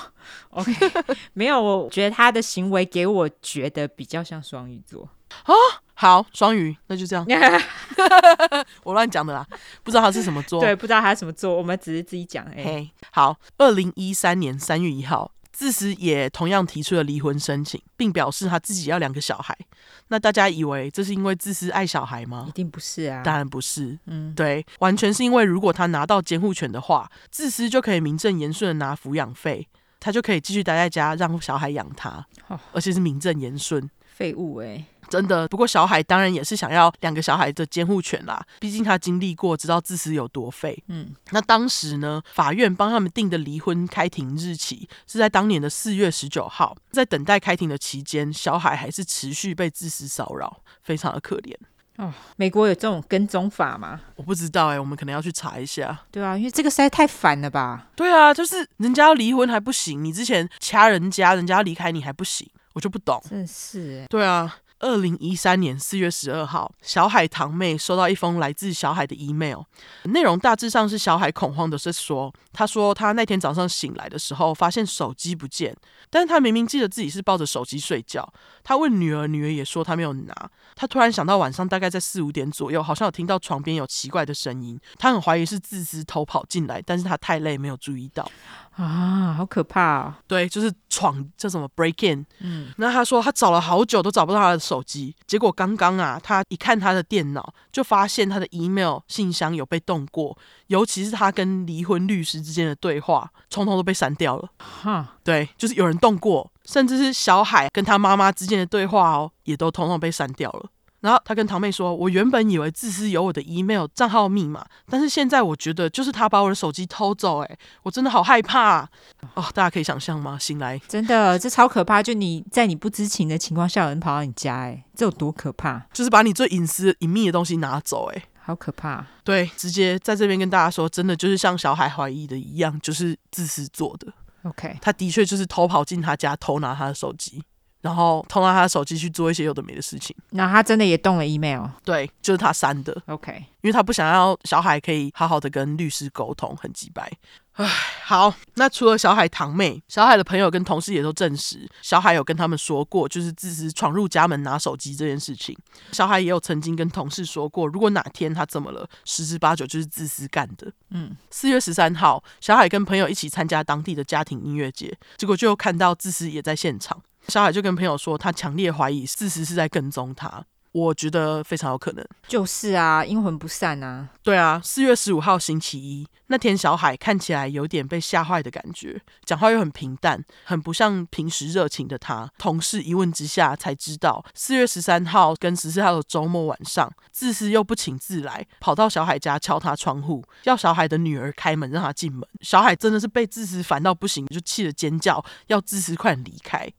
，OK，没有，我觉得他的行为给我觉得比较像双鱼座。哦，好，双鱼，那就这样。我乱讲的啦，不知道他是什么座。对，不知道他是什么座，我们只是自己讲。哎，hey, 好，二零一三年三月一号。自私也同样提出了离婚申请，并表示他自己要两个小孩。那大家以为这是因为自私爱小孩吗？一定不是啊，当然不是。嗯，对，完全是因为如果他拿到监护权的话，自私就可以名正言顺的拿抚养费，他就可以继续待在家让小孩养他，哦、而且是名正言顺。废物哎、欸。真的，不过小海当然也是想要两个小孩的监护权啦，毕竟他经历过，知道自私有多废。嗯，那当时呢，法院帮他们定的离婚开庭日期是在当年的四月十九号。在等待开庭的期间，小海还是持续被自私骚扰，非常的可怜。哦，美国有这种跟踪法吗？我不知道哎、欸，我们可能要去查一下。对啊，因为这个实在太烦了吧？对啊，就是人家要离婚还不行，你之前掐人家，人家要离开你还不行，我就不懂。真是哎。对啊。二零一三年四月十二号，小海堂妹收到一封来自小海的 email，内容大致上是小海恐慌的是说，他说他那天早上醒来的时候发现手机不见，但是他明明记得自己是抱着手机睡觉。他问女儿，女儿也说他没有拿。他突然想到晚上大概在四五点左右，好像有听到床边有奇怪的声音，他很怀疑是自私偷跑进来，但是他太累没有注意到。啊，好可怕啊！对，就是闯叫什么 break in。嗯，那他说他找了好久都找不到他的手机，结果刚刚啊，他一看他的电脑，就发现他的 email 信箱有被动过，尤其是他跟离婚律师之间的对话，通通都被删掉了。哈，对，就是有人动过，甚至是小海跟他妈妈之间的对话哦，也都通通被删掉了。然后他跟堂妹说：“我原本以为自私有我的 email 账号密码，但是现在我觉得就是他把我的手机偷走，哎，我真的好害怕啊！哦，大家可以想象吗？醒来真的这超可怕，就你在你不知情的情况下，有人跑到你家，哎，这有多可怕？就是把你最隐私、隐秘的东西拿走，哎，好可怕。对，直接在这边跟大家说，真的就是像小海怀疑的一样，就是自私做的。OK，他的确就是偷跑进他家偷拿他的手机。”然后偷拿他的手机去做一些有的没的事情，那他真的也动了 email，对，就是他删的。OK，因为他不想要小海可以好好的跟律师沟通，很机掰。唉，好，那除了小海堂妹，小海的朋友跟同事也都证实，小海有跟他们说过，就是自私闯入家门拿手机这件事情。小海也有曾经跟同事说过，如果哪天他怎么了，十之八九就是自私干的。嗯，四月十三号，小海跟朋友一起参加当地的家庭音乐节，结果就看到自私也在现场。小海就跟朋友说，他强烈怀疑自私是在跟踪他。我觉得非常有可能，就是啊，阴魂不散啊。对啊，四月十五号星期一那天，小海看起来有点被吓坏的感觉，讲话又很平淡，很不像平时热情的他。同事一问之下才知道，四月十三号跟十四号的周末晚上，自私又不请自来，跑到小海家敲他窗户，要小海的女儿开门让他进门。小海真的是被自私烦到不行，就气得尖叫，要自私快点离开。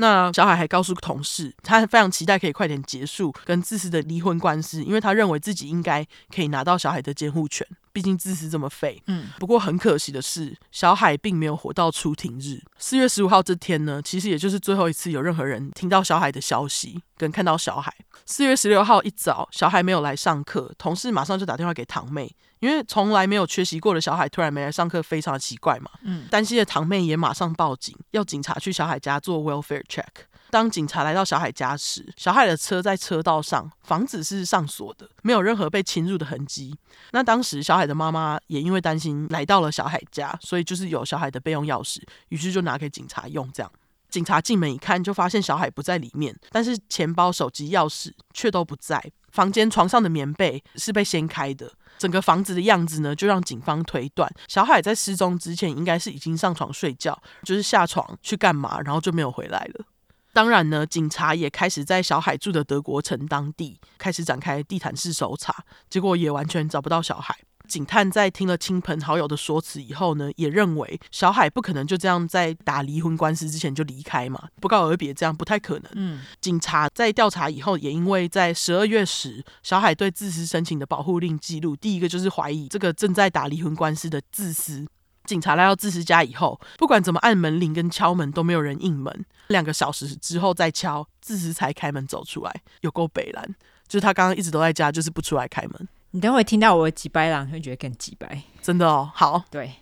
那小海还告诉同事，他非常期待可以快点结束跟自私的离婚官司，因为他认为自己应该可以拿到小海的监护权。毕竟自私这么废。嗯，不过很可惜的是，小海并没有活到出庭日。四月十五号这天呢，其实也就是最后一次有任何人听到小海的消息跟看到小海。四月十六号一早，小海没有来上课，同事马上就打电话给堂妹，因为从来没有缺席过的小海突然没来上课，非常的奇怪嘛。嗯，担心的堂妹也马上报警，要警察去小海家做 welfare check。当警察来到小海家时，小海的车在车道上，房子是上锁的，没有任何被侵入的痕迹。那当时小海的妈妈也因为担心来到了小海家，所以就是有小海的备用钥匙，于是就拿给警察用。这样，警察进门一看，就发现小海不在里面，但是钱包、手机、钥匙却都不在。房间床上的棉被是被掀开的，整个房子的样子呢，就让警方推断小海在失踪之前应该是已经上床睡觉，就是下床去干嘛，然后就没有回来了。当然呢，警察也开始在小海住的德国城当地开始展开地毯式搜查，结果也完全找不到小海。警探在听了亲朋好友的说辞以后呢，也认为小海不可能就这样在打离婚官司之前就离开嘛，不告而别，这样不太可能。嗯，警察在调查以后，也因为在十二月时小海对自私申请的保护令记录，第一个就是怀疑这个正在打离婚官司的自私。警察来到自私家以后，不管怎么按门铃跟敲门都没有人应门，两个小时之后再敲，自私才开门走出来，有够北兰，就是他刚刚一直都在家，就是不出来开门。你等会听到我的机掰郎，会觉得更几白，真的哦。好，对，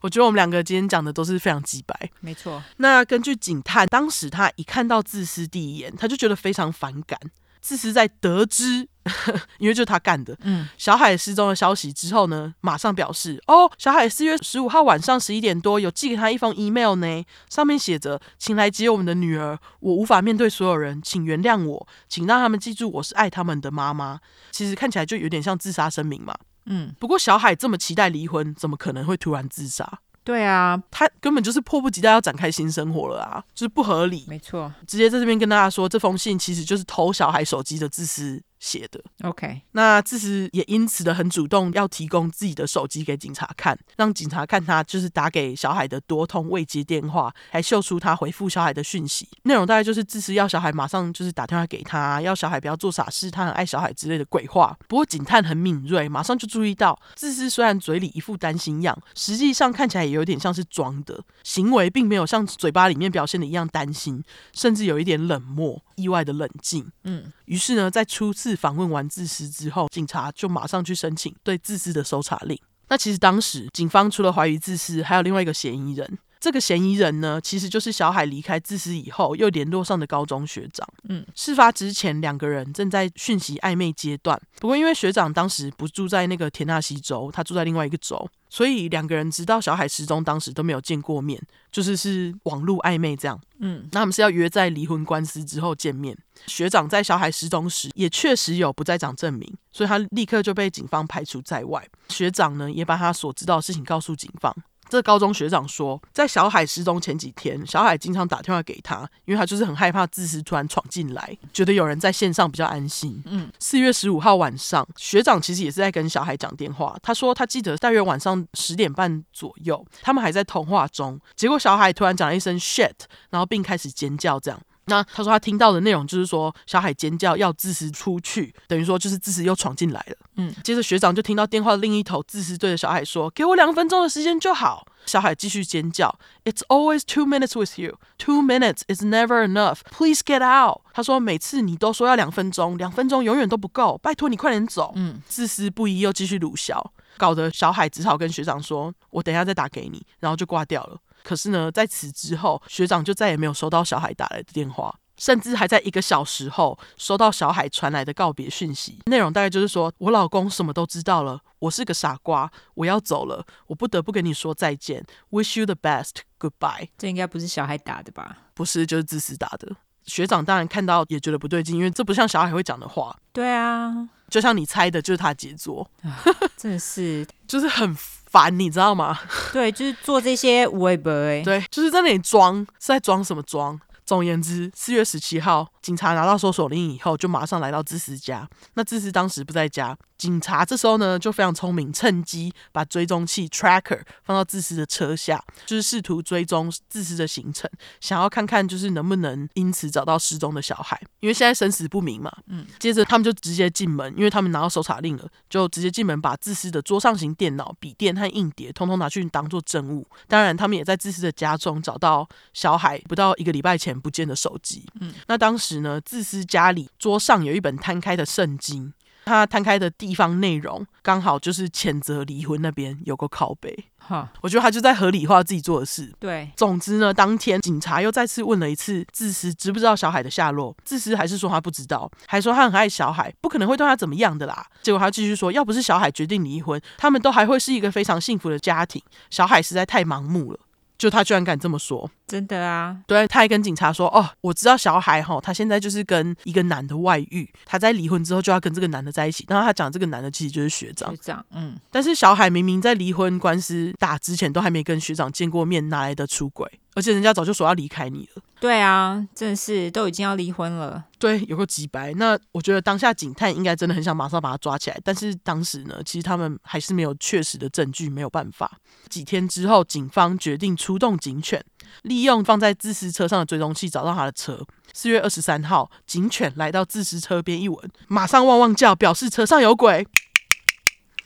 我觉得我们两个今天讲的都是非常机掰，没错。那根据警探，当时他一看到自私第一眼，他就觉得非常反感。自私在得知，因为就是他干的，嗯，小海失踪的消息之后呢，马上表示，哦，小海四月十五号晚上十一点多有寄给他一封 email 呢，上面写着，请来接我们的女儿，我无法面对所有人，请原谅我，请让他们记住我是爱他们的妈妈。其实看起来就有点像自杀声明嘛，嗯，不过小海这么期待离婚，怎么可能会突然自杀？对啊，他根本就是迫不及待要展开新生活了啊，就是不合理。没错，直接在这边跟大家说，这封信其实就是偷小孩手机的自私写的，OK，那自私也因此的很主动，要提供自己的手机给警察看，让警察看他就是打给小海的多通未接电话，还秀出他回复小海的讯息，内容大概就是自私要小海马上就是打电话给他，要小海不要做傻事，他很爱小海之类的鬼话。不过警探很敏锐，马上就注意到自私虽然嘴里一副担心样，实际上看起来也有点像是装的，行为并没有像嘴巴里面表现的一样担心，甚至有一点冷漠，意外的冷静。嗯，于是呢，在初次。自访问完自私之后，警察就马上去申请对自私的搜查令。那其实当时警方除了怀疑自私，还有另外一个嫌疑人。这个嫌疑人呢，其实就是小海离开自私以后又联络上的高中学长。嗯，事发之前两个人正在讯息暧昧阶段。不过因为学长当时不住在那个田纳西州，他住在另外一个州，所以两个人直到小海失踪当时都没有见过面，就是是网络暧昧这样。嗯，那他们是要约在离婚官司之后见面。学长在小海失踪时也确实有不在场证明，所以他立刻就被警方排除在外。学长呢也把他所知道的事情告诉警方。这高中学长说，在小海失踪前几天，小海经常打电话给他，因为他就是很害怕自私突然闯进来，觉得有人在线上比较安心。嗯，四月十五号晚上，学长其实也是在跟小海讲电话。他说他记得大约晚上十点半左右，他们还在通话中，结果小海突然讲了一声 shit，然后并开始尖叫，这样。那他说他听到的内容就是说小海尖叫要自私出去，等于说就是自私又闯进来了。嗯，接着学长就听到电话另一头自私对着小海说：“给我两分钟的时间就好。”小海继续尖叫：“It's always two minutes with you. Two minutes is never enough. Please get out。”他说每次你都说要两分钟，两分钟永远都不够，拜托你快点走。嗯，自私不一又继续鲁小，搞得小海只好跟学长说：“我等一下再打给你。”然后就挂掉了。可是呢，在此之后，学长就再也没有收到小海打来的电话，甚至还在一个小时后收到小海传来的告别讯息，内容大概就是说：“我老公什么都知道了，我是个傻瓜，我要走了，我不得不跟你说再见，Wish you the best, goodbye。”这应该不是小海打的吧？不是，就是自私打的。学长当然看到也觉得不对劲，因为这不像小海会讲的话。对啊，就像你猜的，就是他杰作，真的是，就是很。烦，你知道吗？对，就是做这些微博，对，就是在那里装，是在装什么装？总而言之，四月十七号，警察拿到搜索令以后，就马上来到自私家。那自私当时不在家。警察这时候呢，就非常聪明，趁机把追踪器 tracker 放到自私的车下，就是试图追踪自私的行程，想要看看就是能不能因此找到失踪的小孩。因为现在生死不明嘛。嗯。接着他们就直接进门，因为他们拿到搜查令了，就直接进门把自私的桌上型电脑、笔电和硬碟通通拿去当做证物。当然，他们也在自私的家中找到小海不到一个礼拜前不见的手机。嗯。那当时呢，自私家里桌上有一本摊开的圣经。他摊开的地方内容刚好就是谴责离婚那边有个靠北，哈，我觉得他就在合理化自己做的事。对，总之呢，当天警察又再次问了一次自私知不知道小海的下落，自私还是说他不知道，还说他很爱小海，不可能会对他怎么样的啦。结果他继续说，要不是小海决定离婚，他们都还会是一个非常幸福的家庭。小海实在太盲目了，就他居然敢这么说。真的啊，对，他还跟警察说：“哦，我知道小海哈，他现在就是跟一个男的外遇，他在离婚之后就要跟这个男的在一起。然后他讲这个男的其实就是学长，学长，嗯。但是小海明明在离婚官司打之前都还没跟学长见过面，哪来的出轨？而且人家早就说要离开你了。对啊，真的是都已经要离婚了。对，有个几白。那我觉得当下警探应该真的很想马上把他抓起来，但是当时呢，其实他们还是没有确实的证据，没有办法。几天之后，警方决定出动警犬。利用放在自私车上的追踪器找到他的车。四月二十三号，警犬来到自私车边一闻，马上汪汪叫，表示车上有鬼。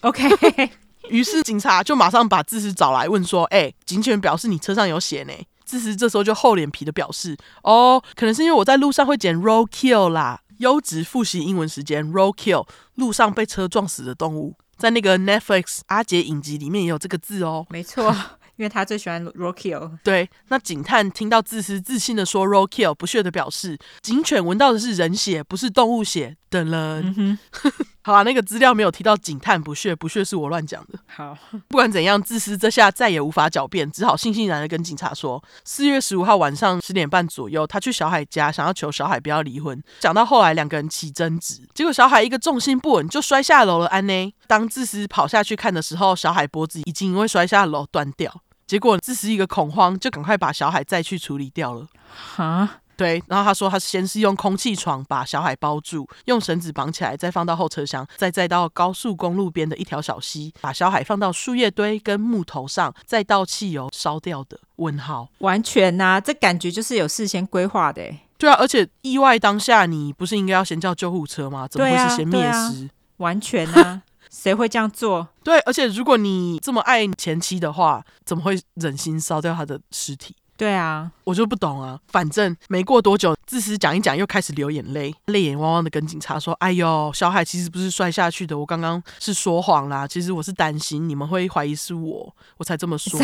OK，于是警察就马上把自私找来问说：“哎、欸，警犬表示你车上有血呢。”自私这时候就厚脸皮的表示：“哦，可能是因为我在路上会捡 roadkill 啦。”优质复习英文时间，roadkill，路上被车撞死的动物，在那个 Netflix 阿杰影集里面也有这个字哦。没错。因为他最喜欢 roadkill。对，那警探听到自私自信的说 roadkill，不屑的表示，警犬闻到的是人血，不是动物血等了。嗯、好啊，那个资料没有提到警探不屑，不屑是我乱讲的。好，不管怎样，自私这下再也无法狡辩，只好悻悻然的跟警察说，四月十五号晚上十点半左右，他去小海家，想要求小海不要离婚。讲到后来，两个人起争执，结果小海一个重心不稳就摔下楼了。安呢，当自私跑下去看的时候，小海脖子已经因为摔下楼断掉。结果这是一个恐慌，就赶快把小海再去处理掉了。哈，对。然后他说，他先是用空气床把小海包住，用绳子绑起来，再放到后车厢，再再到高速公路边的一条小溪，把小海放到树叶堆跟木头上，再倒汽油烧掉的。问号，完全呐、啊，这感觉就是有事先规划的。对啊，而且意外当下，你不是应该要先叫救护车吗？怎么会是先灭尸、啊？完全啊。谁会这样做？对，而且如果你这么爱前妻的话，怎么会忍心烧掉他的尸体？对啊，我就不懂啊。反正没过多久，自私讲一讲，又开始流眼泪，泪眼汪汪的跟警察说：“哎呦，小海其实不是摔下去的，我刚刚是说谎啦。其实我是担心你们会怀疑是我，我才这么说。”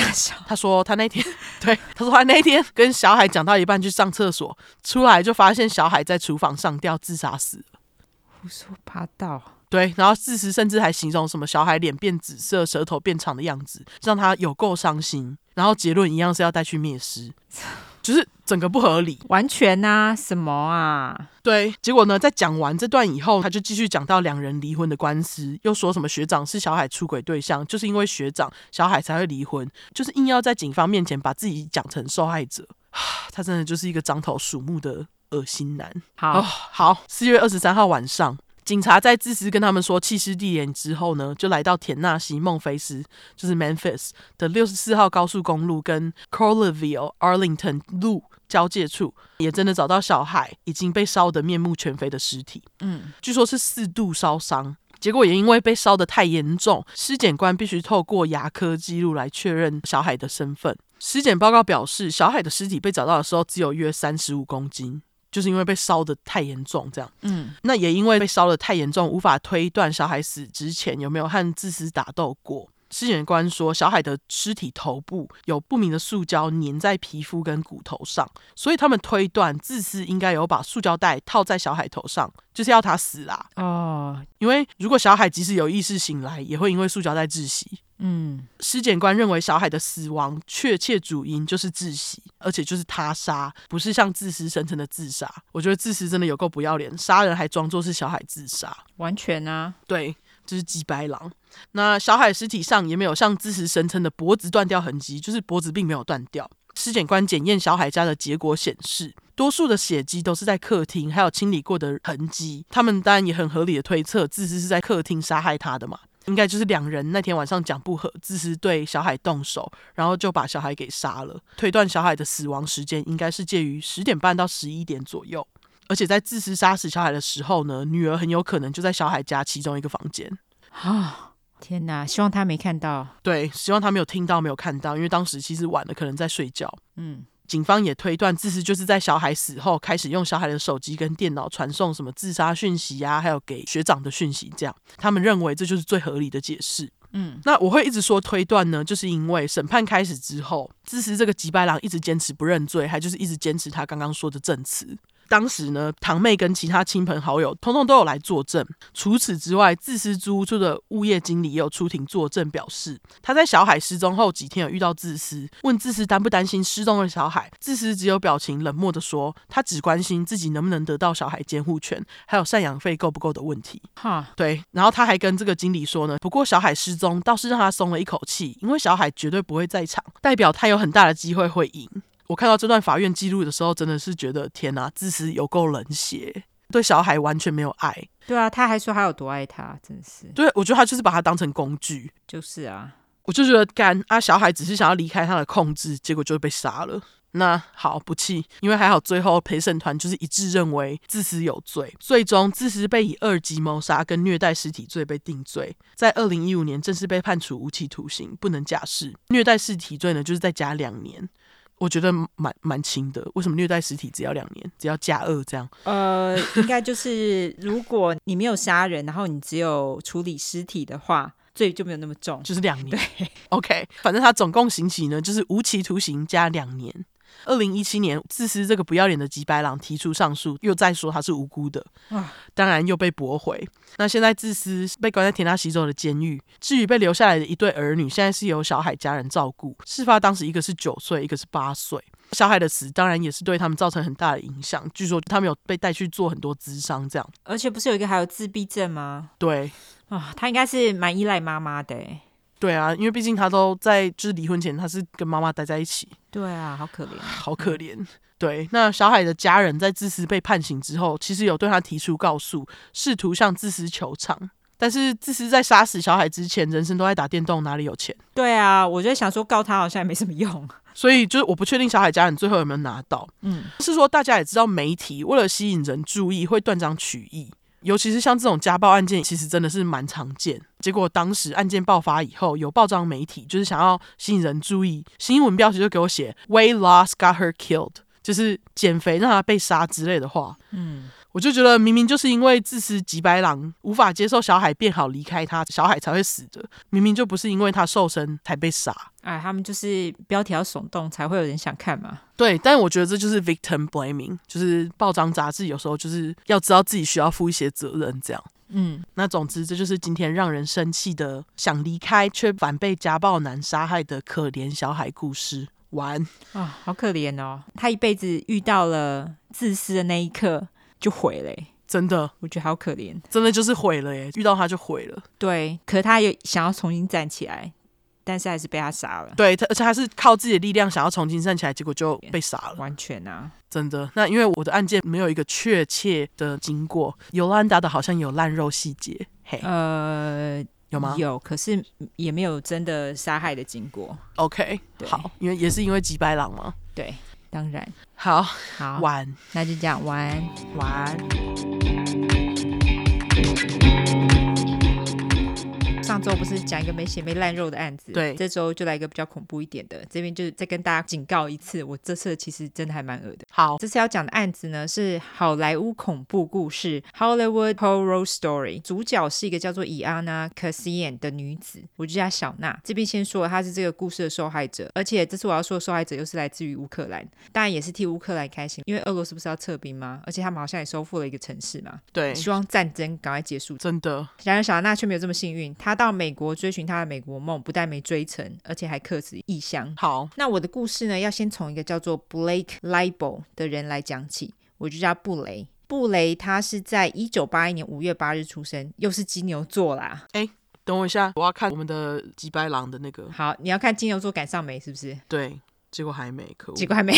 他说他那天，对，他说他那天跟小海讲到一半去上厕所，出来就发现小海在厨房上吊自杀死了。胡说八道。对，然后事实甚至还形容什么小海脸变紫色、舌头变长的样子，让他有够伤心。然后结论一样是要带去灭尸，就是整个不合理，完全啊，什么啊？对，结果呢，在讲完这段以后，他就继续讲到两人离婚的官司，又说什么学长是小海出轨对象，就是因为学长小海才会离婚，就是硬要在警方面前把自己讲成受害者。他真的就是一个獐头鼠目的恶心男。好、哦、好，四月二十三号晚上。警察在自私跟他们说弃尸地点之后呢，就来到田纳西孟菲斯，就是 Memphis 的六十四号高速公路跟 Coralville Arlington 路交界处，也真的找到小海已经被烧得面目全非的尸体。嗯，据说是四度烧伤，结果也因为被烧得太严重，尸检官必须透过牙科记录来确认小海的身份。尸检报告表示，小海的尸体被找到的时候只有约三十五公斤。就是因为被烧的太严重，这样，嗯，那也因为被烧的太严重，无法推断小孩死之前有没有和自私打斗过。尸检官说，小海的尸体头部有不明的塑胶粘在皮肤跟骨头上，所以他们推断自私应该有把塑胶袋套在小海头上，就是要他死啦。哦，因为如果小海即使有意识醒来，也会因为塑胶袋窒息。嗯，尸检官认为小海的死亡确切主因就是窒息，而且就是他杀，不是像自私声称的自杀。我觉得自私真的有够不要脸，杀人还装作是小海自杀，完全啊，对，就是鸡白狼。那小海尸体上也没有像自私声称的脖子断掉痕迹，就是脖子并没有断掉。尸检官检验小海家的结果显示，多数的血迹都是在客厅，还有清理过的痕迹。他们当然也很合理的推测，自私是在客厅杀害他的嘛。应该就是两人那天晚上讲不合，自私对小海动手，然后就把小海给杀了。推断小海的死亡时间应该是介于十点半到十一点左右。而且在自私杀死小海的时候呢，女儿很有可能就在小海家其中一个房间。啊，天哪！希望他没看到。对，希望他没有听到，没有看到，因为当时其实晚了，可能在睡觉。嗯。警方也推断，自私就是在小海死后开始用小海的手机跟电脑传送什么自杀讯息啊，还有给学长的讯息，这样他们认为这就是最合理的解释。嗯，那我会一直说推断呢，就是因为审判开始之后，自私这个吉白狼一直坚持不认罪，还就是一直坚持他刚刚说的证词。当时呢，堂妹跟其他亲朋好友通通都有来作证。除此之外，自私租屋处的物业经理也有出庭作证，表示他在小海失踪后几天有遇到自私，问自私担不担心失踪的小海。自私只有表情冷漠的说，他只关心自己能不能得到小孩监护权，还有赡养费够不够的问题。哈，对。然后他还跟这个经理说呢，不过小海失踪倒是让他松了一口气，因为小海绝对不会在场，代表他有很大的机会会赢。我看到这段法院记录的时候，真的是觉得天哪，自私有够冷血，对小孩完全没有爱。对啊，他还说他有多爱他，真是。对，我觉得他就是把他当成工具。就是啊，我就觉得干啊，小孩只是想要离开他的控制，结果就被杀了。那好不气，因为还好最后陪审团就是一致认为自私有罪，最终自私被以二级谋杀跟虐待尸体罪被定罪，在二零一五年正式被判处无期徒刑，不能假释。虐待尸体罪呢，就是再加两年。我觉得蛮蛮轻的，为什么虐待尸体只要两年，只要加二这样？呃，应该就是如果你没有杀人，然后你只有处理尸体的话，罪就没有那么重，就是两年。对，OK，反正他总共刑期呢，就是无期徒刑加两年。二零一七年，自私这个不要脸的吉白朗提出上诉，又再说他是无辜的，当然又被驳回。那现在自私被关在田纳西州的监狱，至于被留下来的一对儿女，现在是由小海家人照顾。事发当时，一个是九岁，一个是八岁。小海的死当然也是对他们造成很大的影响。据说他们有被带去做很多咨商，这样。而且不是有一个还有自闭症吗？对，啊，他应该是蛮依赖妈妈的。对啊，因为毕竟他都在就是离婚前，他是跟妈妈待在一起。对啊，好可怜，好可怜。嗯、对，那小海的家人在自私被判刑之后，其实有对他提出告诉，试图向自私求偿。但是自私在杀死小海之前，人生都在打电动，哪里有钱？对啊，我就想说告他好像也没什么用。所以就是我不确定小海家人最后有没有拿到。嗯，是说大家也知道，媒体为了吸引人注意，会断章取义。尤其是像这种家暴案件，其实真的是蛮常见。结果当时案件爆发以后，有报章媒体就是想要吸引人注意，新闻标题就给我写 “Weight loss got her killed”，就是减肥让她被杀之类的话。嗯。我就觉得明明就是因为自私吉白狼无法接受小海变好离开他，小海才会死的。明明就不是因为他瘦身才被杀。哎，他们就是标题要耸动，才会有人想看嘛。对，但我觉得这就是 victim blaming，就是报章杂志有时候就是要知道自己需要负一些责任，这样。嗯，那总之这就是今天让人生气的，想离开却反被家暴男杀害的可怜小海故事。完啊、哦，好可怜哦，他一辈子遇到了自私的那一刻。就毁了，真的，我觉得好可怜，真的就是毁了耶！遇到他就毁了。对，可是他也想要重新站起来，但是还是被他杀了。对，他而且他是靠自己的力量想要重新站起来，结果就被杀了。完全啊，真的。那因为我的案件没有一个确切的经过，尤兰达的好像有烂肉细节，嘿，呃，有吗？有，可是也没有真的杀害的经过。OK，好，因为也是因为吉白狼嘛。对。当然，好好玩，那就这样玩玩。上周不是讲一个没血没烂肉的案子，对，这周就来一个比较恐怖一点的。这边就是再跟大家警告一次，我这次其实真的还蛮恶的。好，这次要讲的案子呢是好莱坞恐怖故事 （Hollywood Horror Story），主角是一个叫做伊安娜·卡西安的女子，我就叫小娜。这边先说她是这个故事的受害者，而且这次我要说的受害者又是来自于乌克兰，当然也是替乌克兰开心，因为俄罗斯不是要撤兵吗？而且他们好像也收复了一个城市嘛。对，希望战争赶快结束。真的，然而小娜却没有这么幸运，她。到美国追寻他的美国梦，不但没追成，而且还客死异乡。好，那我的故事呢，要先从一个叫做 Blake Leibel 的人来讲起，我就叫布雷。布雷他是在一九八一年五月八日出生，又是金牛座啦。哎，等我一下，我要看我们的吉白狼的那个。好，你要看金牛座赶上没？是不是？对，结果还没，可恶，结果还没。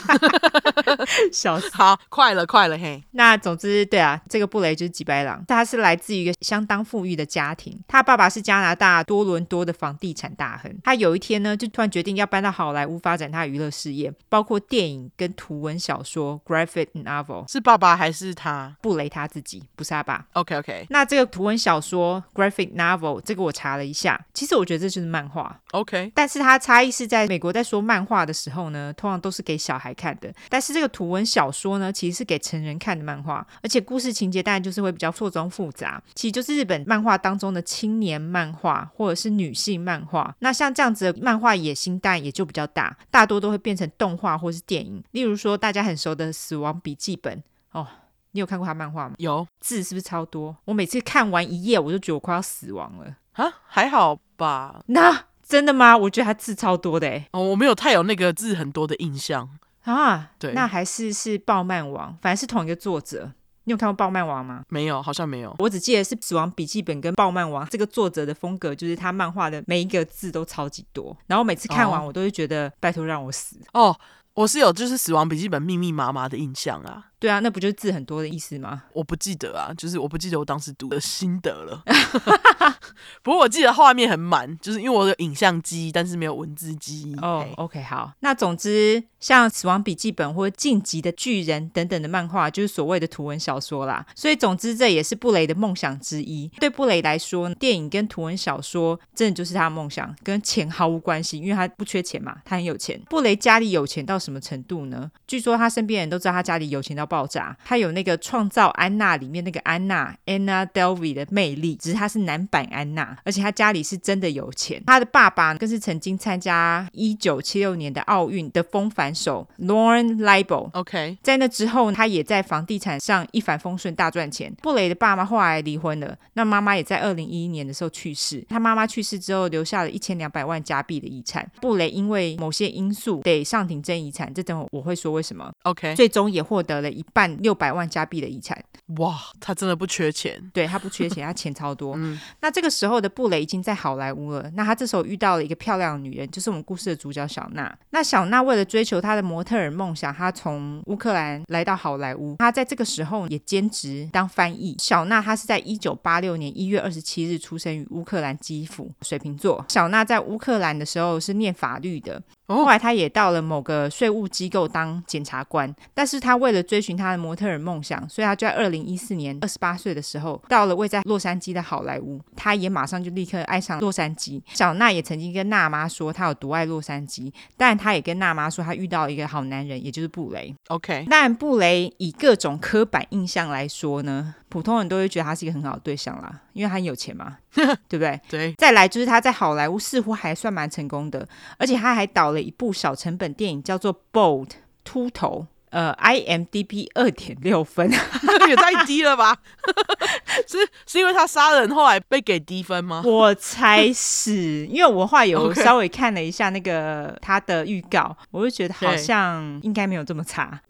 笑死！好，快了，快了，嘿。那总之，对啊，这个布雷就是吉白狼，他是来自于一个相当富裕的家庭。他爸爸是加拿大多伦多的房地产大亨。他有一天呢，就突然决定要搬到好莱坞发展他的娱乐事业，包括电影跟图文小说 （graphic novel）。是爸爸还是他？布雷他自己，不是他爸。OK，OK。那这个图文小说 （graphic novel） 这个我查了一下，其实我觉得这就是漫画。OK，但是它差异是在美国在说漫画的时候呢，通常都是给小孩。孩看的。但是这个图文小说呢，其实是给成人看的漫画，而且故事情节当然就是会比较错综复杂。其实就是日本漫画当中的青年漫画或者是女性漫画。那像这样子的漫画野心当然也就比较大，大多都会变成动画或是电影。例如说大家很熟的《死亡笔记本》哦。你有看过他漫画吗？有，字是不是超多？我每次看完一页，我就觉得我快要死亡了啊！还好吧？那真的吗？我觉得他字超多的哎。哦，我没有太有那个字很多的印象啊。对，那还是是暴漫王，反正是同一个作者。你有看过暴漫王吗？没有，好像没有。我只记得是《死亡笔记本》跟暴漫王这个作者的风格，就是他漫画的每一个字都超级多。然后每次看完，我都会觉得、哦、拜托让我死哦。我是有就是《死亡笔记本》密密麻麻的印象啊。对啊，那不就是字很多的意思吗？我不记得啊，就是我不记得我当时读的心得了。不过我记得画面很满，就是因为我有影像机，但是没有文字机。哦、oh，OK，好。那总之，像《死亡笔记本》或者《进击的巨人》等等的漫画，就是所谓的图文小说啦。所以，总之这也是布雷的梦想之一。对布雷来说，电影跟图文小说真的就是他的梦想，跟钱毫无关系，因为他不缺钱嘛，他很有钱。布雷家里有钱到什么程度呢？据说他身边人都知道他家里有钱到爆炸。他有那个创造安娜里面那个安娜 Anna Delvey 的魅力，只是他是男版安娜，而且他家里是真的有钱。他的爸爸更是曾经参加一九七六年的奥运的风帆手 Lauren Leibold。OK，在那之后，他也在房地产上一帆风顺，大赚钱。布雷的爸妈后来离婚了，那妈妈也在二零一一年的时候去世。他妈妈去世之后，留下了一千两百万加币的遗产。布雷因为某些因素得上庭争遗产，这等会我会说为什么。OK，最终也获得了一半。六百万加币的遗产，哇，他真的不缺钱，对，他不缺钱，他钱超多。嗯，那这个时候的布雷已经在好莱坞了。那他这时候遇到了一个漂亮的女人，就是我们故事的主角小娜。那小娜为了追求她的模特儿梦想，她从乌克兰来到好莱坞。她在这个时候也兼职当翻译。小娜她是在一九八六年一月二十七日出生于乌克兰基辅，水瓶座。小娜在乌克兰的时候是念法律的。后来，他也到了某个税务机构当检察官，但是他为了追寻他的模特儿梦想，所以他就在二零一四年二十八岁的时候，到了位在洛杉矶的好莱坞。他也马上就立刻爱上洛杉矶。小娜也曾经跟娜妈说她有多爱洛杉矶，但他也跟娜妈说他遇到一个好男人，也就是布雷。OK，但布雷以各种刻板印象来说呢，普通人都会觉得他是一个很好的对象啦，因为他很有钱嘛，对不对？对。再来就是他在好莱坞似乎还算蛮成功的，而且他还导了一部小成本电影，叫做《Bold》秃头。呃，IMDB 二点六分，也太低了吧？是是因为他杀人后来被给低分吗？我猜是因为我后来有 稍微看了一下那个他的预告，我就觉得好像应该没有这么差。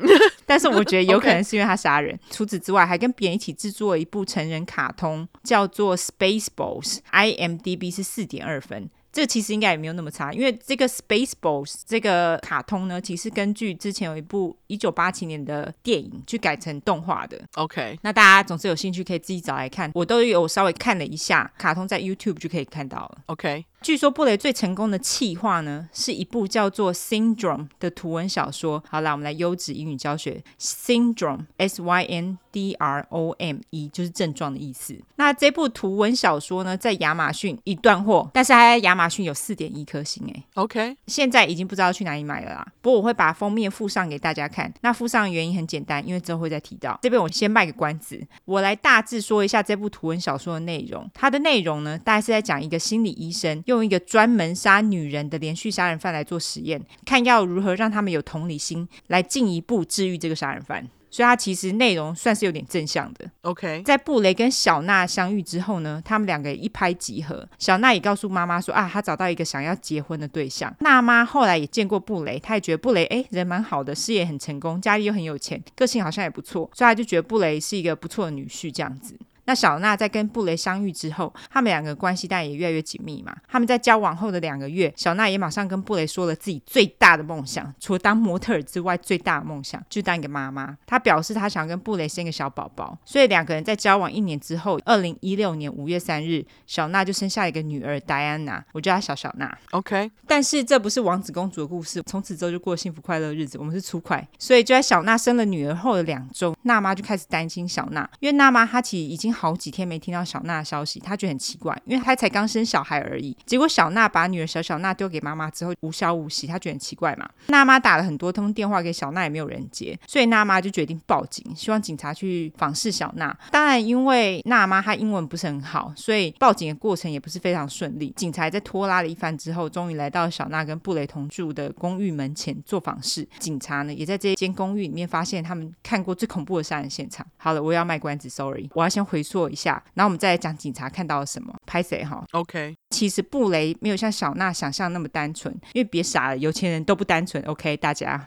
但是我觉得有可能是因为他杀人。除此之外，还跟别人一起制作了一部成人卡通，叫做《Spaceballs》，IMDB 是四点二分。这个其实应该也没有那么差，因为这个 Spaceballs 这个卡通呢，其实根据之前有一部一九八七年的电影去改成动画的。OK，那大家总是有兴趣可以自己找来看，我都有稍微看了一下，卡通在 YouTube 就可以看到了。OK。据说布雷最成功的企划呢，是一部叫做《Syndrome》的图文小说。好啦，我们来优质英语教学，《Syndrome》S Y N D R O M E 就是症状的意思。那这部图文小说呢，在亚马逊已断货，但是还在亚马逊有四点一颗星诶。OK，现在已经不知道去哪里买了啦。不过我会把封面附上给大家看。那附上的原因很简单，因为之后会再提到。这边我先卖个关子，我来大致说一下这部图文小说的内容。它的内容呢，大概是在讲一个心理医生。用一个专门杀女人的连续杀人犯来做实验，看要如何让他们有同理心，来进一步治愈这个杀人犯。所以，他其实内容算是有点正向的。OK，在布雷跟小娜相遇之后呢，他们两个一拍即合。小娜也告诉妈妈说啊，她找到一个想要结婚的对象。娜妈后来也见过布雷，她也觉得布雷哎人蛮好的，事业很成功，家里又很有钱，个性好像也不错，所以她就觉得布雷是一个不错的女婿这样子。那小娜在跟布雷相遇之后，他们两个关系当然也越来越紧密嘛。他们在交往后的两个月，小娜也马上跟布雷说了自己最大的梦想，除了当模特儿之外，最大的梦想就当一个妈妈。她表示她想跟布雷生个小宝宝，所以两个人在交往一年之后，二零一六年五月三日，小娜就生下一个女儿戴安娜，我叫她小小娜。OK，但是这不是王子公主的故事，从此之后就过幸福快乐日子。我们是粗快，所以就在小娜生了女儿后的两周，娜妈就开始担心小娜，因为娜妈她其实已经好几天没听到小娜的消息，他觉得很奇怪，因为他才刚生小孩而已。结果小娜把女儿小小娜丢给妈妈之后，无消无息，他觉得很奇怪嘛。娜妈打了很多通电话给小娜，也没有人接，所以娜妈就决定报警，希望警察去访视小娜。当然，因为娜妈她英文不是很好，所以报警的过程也不是非常顺利。警察在拖拉了一番之后，终于来到小娜跟布雷同住的公寓门前做访视。警察呢，也在这间公寓里面发现他们看过最恐怖的杀人现场。好了，我要卖关子，sorry，我要先回溯一下，然后我们再来讲警察看到了什么。拍谁哈？OK，其实布雷没有像小娜想象那么单纯，因为别傻了，有钱人都不单纯。OK，大家，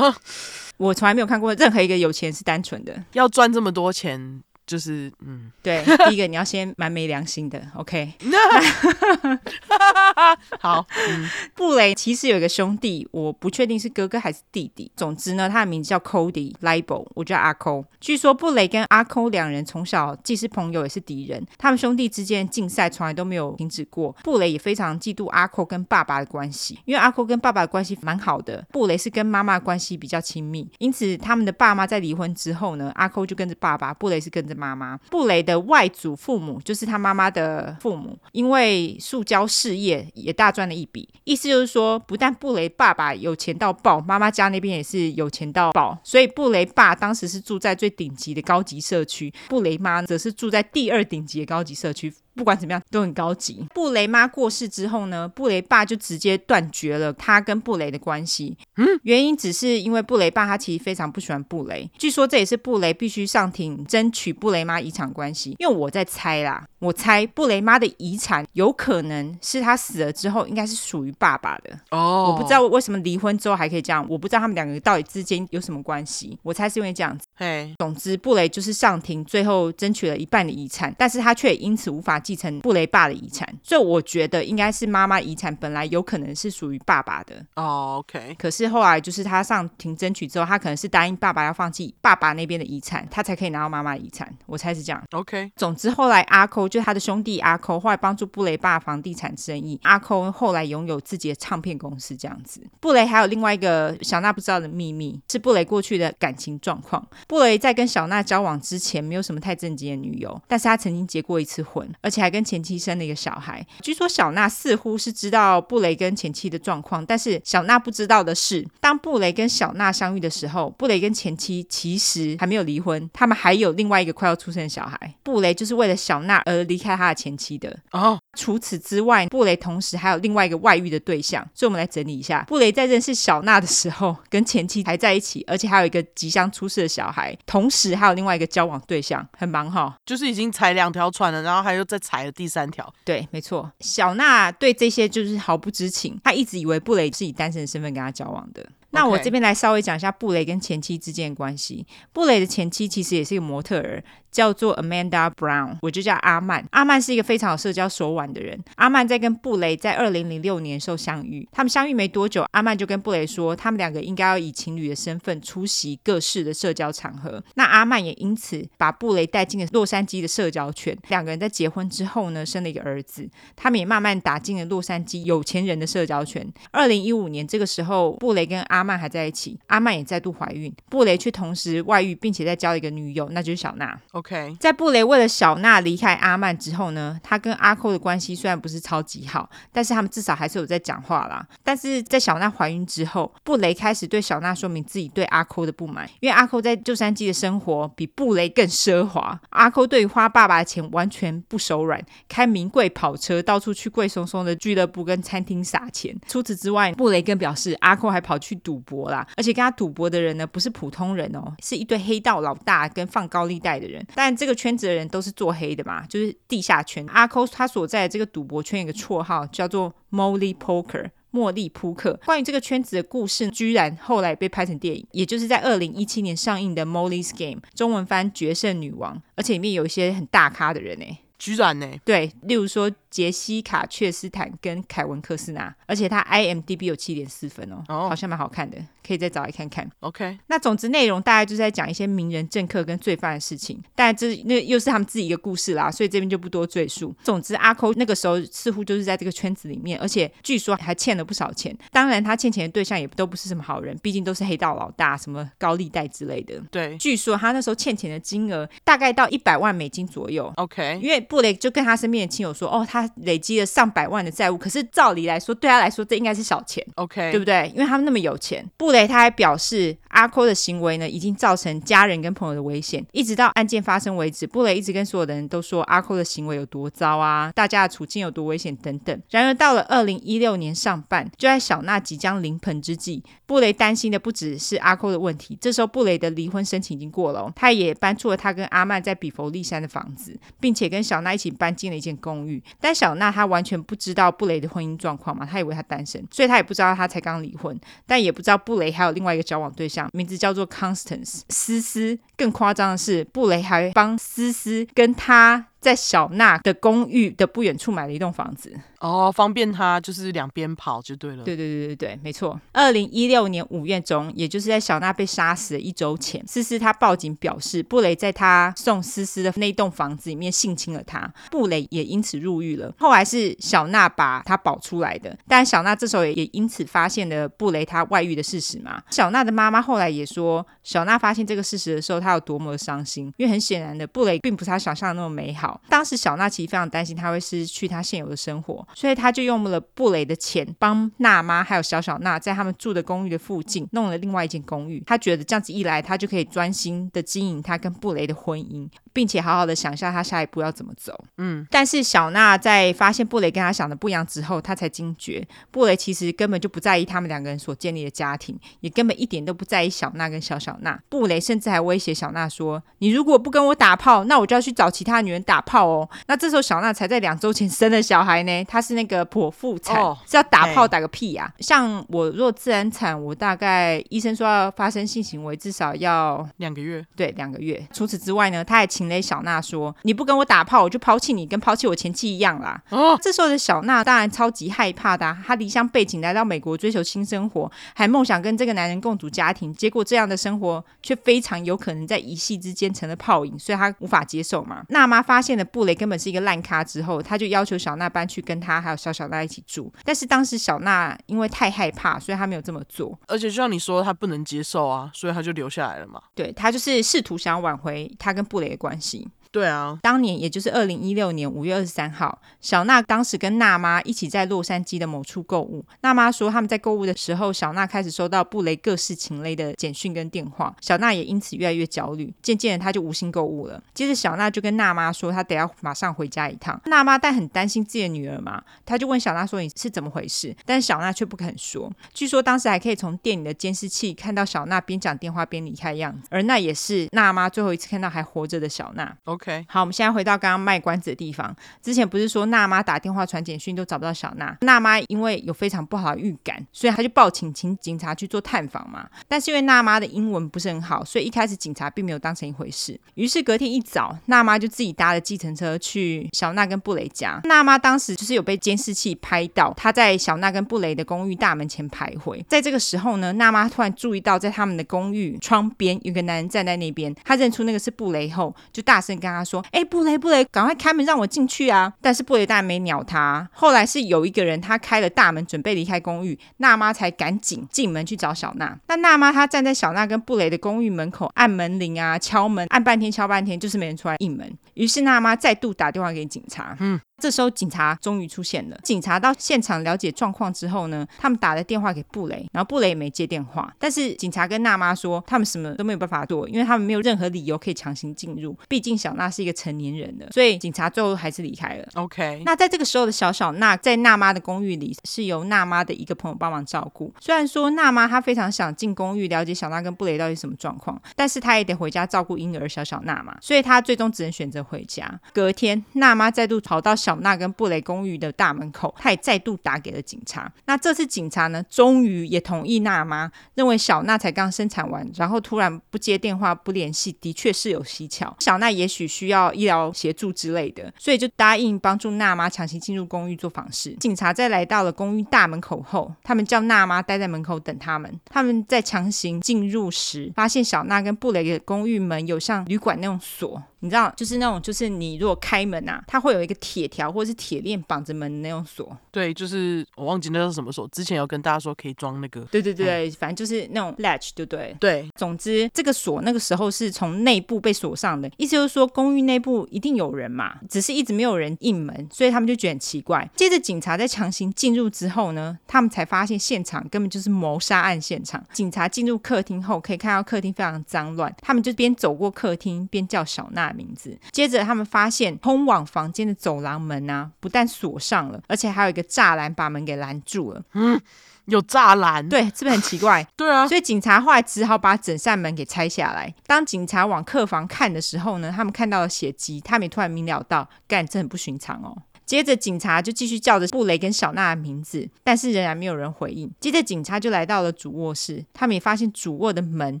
我从来没有看过任何一个有钱人是单纯的，要赚这么多钱。就是嗯，对，第一个你要先蛮没良心的，OK。好，嗯，布雷其实有一个兄弟，我不确定是哥哥还是弟弟。总之呢，他的名字叫 Cody Libel，我叫阿抠。据说布雷跟阿抠两人从小既是朋友也是敌人，他们兄弟之间竞赛从来都没有停止过。布雷也非常嫉妒阿抠跟爸爸的关系，因为阿抠跟爸爸的关系蛮好的，布雷是跟妈妈关系比较亲密，因此他们的爸妈在离婚之后呢，阿抠就跟着爸爸，布雷是跟着妈妈。布雷的外祖父母就是他妈妈的父母，因为塑胶事业也大赚了一笔。意思就是说，不但布雷爸爸有钱到爆，妈妈家那边也是有钱到爆。所以布雷爸当时是住在最顶级的高级社区，布雷妈则是住在第二顶级的高级社区。不管怎么样都很高级。布雷妈过世之后呢，布雷爸就直接断绝了他跟布雷的关系。嗯，原因只是因为布雷爸他其实非常不喜欢布雷。据说这也是布雷必须上庭争取布雷妈遗产关系。因为我在猜啦，我猜布雷妈的遗产有可能是他死了之后应该是属于爸爸的。哦，我不知道为什么离婚之后还可以这样，我不知道他们两个到底之间有什么关系。我猜是因为这样子。嘿，总之布雷就是上庭最后争取了一半的遗产，但是他却因此无法。继承布雷爸的遗产，所以我觉得应该是妈妈遗产本来有可能是属于爸爸的哦。Oh, OK，可是后来就是他上庭争取之后，他可能是答应爸爸要放弃爸爸那边的遗产，他才可以拿到妈妈的遗产。我猜是这样。OK，总之后来阿抠就是他的兄弟阿抠，后来帮助布雷爸房地产生意。阿抠后来拥有自己的唱片公司，这样子。布雷还有另外一个小娜不知道的秘密，是布雷过去的感情状况。布雷在跟小娜交往之前，没有什么太正经的女友，但是他曾经结过一次婚，而且还跟前妻生了一个小孩。据说小娜似乎是知道布雷跟前妻的状况，但是小娜不知道的是，当布雷跟小娜相遇的时候，布雷跟前妻其实还没有离婚，他们还有另外一个快要出生的小孩。布雷就是为了小娜而离开他的前妻的。哦，除此之外，布雷同时还有另外一个外遇的对象。所以，我们来整理一下：布雷在认识小娜的时候，跟前妻还在一起，而且还有一个即将出世的小孩，同时还有另外一个交往对象，很忙哈，就是已经踩两条船了，然后还又再踩了第三条，对，没错。小娜对这些就是毫不知情，她一直以为布雷是以单身的身份跟她交往的。那我这边来稍微讲一下布雷跟前妻之间的关系。布雷的前妻其实也是一个模特儿，叫做 Amanda Brown，我就叫阿曼。阿曼是一个非常有社交手腕的人。阿曼在跟布雷在二零零六年时候相遇，他们相遇没多久，阿曼就跟布雷说，他们两个应该要以情侣的身份出席各式的社交场合。那阿曼也因此把布雷带进了洛杉矶的社交圈。两个人在结婚之后呢，生了一个儿子。他们也慢慢打进了洛杉矶有钱人的社交圈。二零一五年这个时候，布雷跟阿曼还在一起，阿曼也再度怀孕，布雷却同时外遇，并且再交了一个女友，那就是小娜。OK，在布雷为了小娜离开阿曼之后呢，他跟阿抠的关系虽然不是超级好，但是他们至少还是有在讲话啦。但是在小娜怀孕之后，布雷开始对小娜说明自己对阿抠的不满，因为阿抠在洛杉矶的生活比布雷更奢华，阿抠对于花爸爸的钱完全不手软，开名贵跑车，到处去贵松松的俱乐部跟餐厅撒钱。除此之外，布雷更表示阿抠还跑去赌。赌博啦，而且跟他赌博的人呢，不是普通人哦，是一堆黑道老大跟放高利贷的人。但这个圈子的人都是做黑的嘛，就是地下圈。阿抠他所在的这个赌博圈有个绰号叫做 Molly Poker，茉莉扑克。关于这个圈子的故事，居然后来被拍成电影，也就是在二零一七年上映的《Molly's Game》，中文翻《决胜女王》，而且里面有一些很大咖的人呢。居然呢？对，例如说杰西卡·却斯坦跟凯文·科斯纳，而且他 IMDB 有七点四分哦，哦，好像蛮好看的，可以再找来看看。OK，那总之内容大概就是在讲一些名人、政客跟罪犯的事情，但这那又是他们自己一个故事啦，所以这边就不多赘述。总之，阿抠那个时候似乎就是在这个圈子里面，而且据说还欠了不少钱。当然，他欠钱的对象也都不是什么好人，毕竟都是黑道老大，什么高利贷之类的。对，据说他那时候欠钱的金额大概到一百万美金左右。OK，因为布雷就跟他身边的亲友说，哦，他累积了上百万的债务，可是照理来说，对他来说这应该是小钱。OK，对不对？因为他们那么有钱。布雷他还表示，阿扣的行为呢，已经造成家人跟朋友的危险。一直到案件发生为止，布雷一直跟所有的人都说阿扣的行为有多糟啊，大家的处境有多危险等等。然而到了二零一六年上半，就在小娜即将临盆之际，布雷担心的不只是阿扣的问题。这时候布雷的离婚申请已经过了哦，他也搬出了他跟阿曼在比佛利山的房子，并且跟小娜一起搬进了一间公寓。但小娜她完全不知道布雷的婚姻状况嘛，她以为她单身，所以她也不知道他才刚离婚，但也不知道布雷还有另外一个交往对象，名字叫做 Constance 思思。更夸张的是，布雷还帮思思跟他在小娜的公寓的不远处买了一栋房子。哦，方便他就是两边跑就对了。对对对对对，没错。二零一六年五月中，也就是在小娜被杀死的一周前，思思她报警表示，布雷在她送思思的那栋房子里面性侵了她，布雷也因此入狱了。后来是小娜把他保出来的，但小娜这时候也因此发现了布雷他外遇的事实嘛。小娜的妈妈后来也说，小娜发现这个事实的时候，她有多么的伤心，因为很显然的，布雷并不是她想象的那么美好。当时小娜其实非常担心他会失去他现有的生活。所以他就用了布雷的钱，帮娜妈还有小小娜在他们住的公寓的附近弄了另外一间公寓。他觉得这样子一来，他就可以专心的经营他跟布雷的婚姻，并且好好的想一下他下一步要怎么走。嗯，但是小娜在发现布雷跟他想的不一样之后，他才惊觉布雷其实根本就不在意他们两个人所建立的家庭，也根本一点都不在意小娜跟小小娜。布雷甚至还威胁小娜说：“你如果不跟我打炮，那我就要去找其他女人打炮哦。”那这时候小娜才在两周前生了小孩呢，她是那个。剖腹产、哦、是要打炮打个屁呀、啊！像我若自然产，我大概医生说要发生性行为至少要两个月，对，两个月。除此之外呢，他还情勒小娜说：“你不跟我打炮，我就抛弃你，跟抛弃我前妻一样啦。”哦，这时候的小娜当然超级害怕的、啊，她离乡背井来到美国追求新生活，还梦想跟这个男人共组家庭，结果这样的生活却非常有可能在一夕之间成了泡影，所以她无法接受嘛。娜妈发现了布雷根本是一个烂咖之后，她就要求小娜搬去跟她还有小。小娜一起住，但是当时小娜因为太害怕，所以她没有这么做。而且就像你说，她不能接受啊，所以她就留下来了嘛。对，她就是试图想挽回她跟布雷的关系。对啊，当年也就是二零一六年五月二十三号，小娜当时跟娜妈一起在洛杉矶的某处购物。娜妈说他们在购物的时候，小娜开始收到布雷各式情类的简讯跟电话，小娜也因此越来越焦虑。渐渐的，她就无心购物了。接着，小娜就跟娜妈说，她得要马上回家一趟。娜妈但很担心自己的女儿嘛，她就问小娜说：“你是怎么回事？”但小娜却不肯说。据说当时还可以从店里的监视器看到小娜边讲电话边离开的样子，而那也是娜妈最后一次看到还活着的小娜。OK，好，我们现在回到刚刚卖关子的地方。之前不是说娜妈打电话传简讯都找不到小娜，娜妈因为有非常不好的预感，所以她就报警请警察去做探访嘛。但是因为娜妈的英文不是很好，所以一开始警察并没有当成一回事。于是隔天一早，娜妈就自己搭了计程车去小娜跟布雷家。娜妈当时就是有被监视器拍到，她在小娜跟布雷的公寓大门前徘徊。在这个时候呢，娜妈突然注意到在他们的公寓窗边有个男人站在那边，她认出那个是布雷后，就大声跟他说。哎，布雷，布雷，赶快开门让我进去啊！但是布雷当然没鸟他。后来是有一个人他开了大门准备离开公寓，娜妈才赶紧进门去找小娜。那娜妈她站在小娜跟布雷的公寓门口按门铃啊，敲门，按半天敲半天，就是没人出来应门。于是娜妈再度打电话给警察。嗯。这时候警察终于出现了。警察到现场了解状况之后呢，他们打了电话给布雷，然后布雷也没接电话。但是警察跟娜妈说，他们什么都没有办法做，因为他们没有任何理由可以强行进入。毕竟小娜是一个成年人了，所以警察最后还是离开了。OK。那在这个时候的小小娜在娜妈的公寓里是由娜妈的一个朋友帮忙照顾。虽然说娜妈她非常想进公寓了解小娜跟布雷到底什么状况，但是她也得回家照顾婴儿小小娜嘛，所以她最终只能选择回家。隔天，娜妈再度跑到小小娜跟布雷公寓的大门口，他也再度打给了警察。那这次警察呢，终于也同意娜妈认为小娜才刚生产完，然后突然不接电话不联系，的确是有蹊跷。小娜也许需要医疗协助之类的，所以就答应帮助娜妈强行进入公寓做访视。警察在来到了公寓大门口后，他们叫娜妈待在门口等他们。他们在强行进入时，发现小娜跟布雷的公寓门有像旅馆那种锁。你知道，就是那种，就是你如果开门啊，它会有一个铁条或者是铁链绑着门的那种锁。对，就是我忘记那是什么锁。之前有跟大家说可以装那个。对对对，嗯、反正就是那种 latch，对不对？对。总之，这个锁那个时候是从内部被锁上的，意思就是说公寓内部一定有人嘛，只是一直没有人应门，所以他们就觉得很奇怪。接着警察在强行进入之后呢，他们才发现现场根本就是谋杀案现场。警察进入客厅后，可以看到客厅非常脏乱，他们就边走过客厅边叫小娜。名字。接着，他们发现通往房间的走廊门啊，不但锁上了，而且还有一个栅栏把门给拦住了。嗯，有栅栏？对，是不是很奇怪？对啊。所以警察后来只好把整扇门给拆下来。当警察往客房看的时候呢，他们看到了血迹，他们也突然明了到，干，这很不寻常哦。接着，警察就继续叫着布雷跟小娜的名字，但是仍然没有人回应。接着，警察就来到了主卧室，他们也发现主卧的门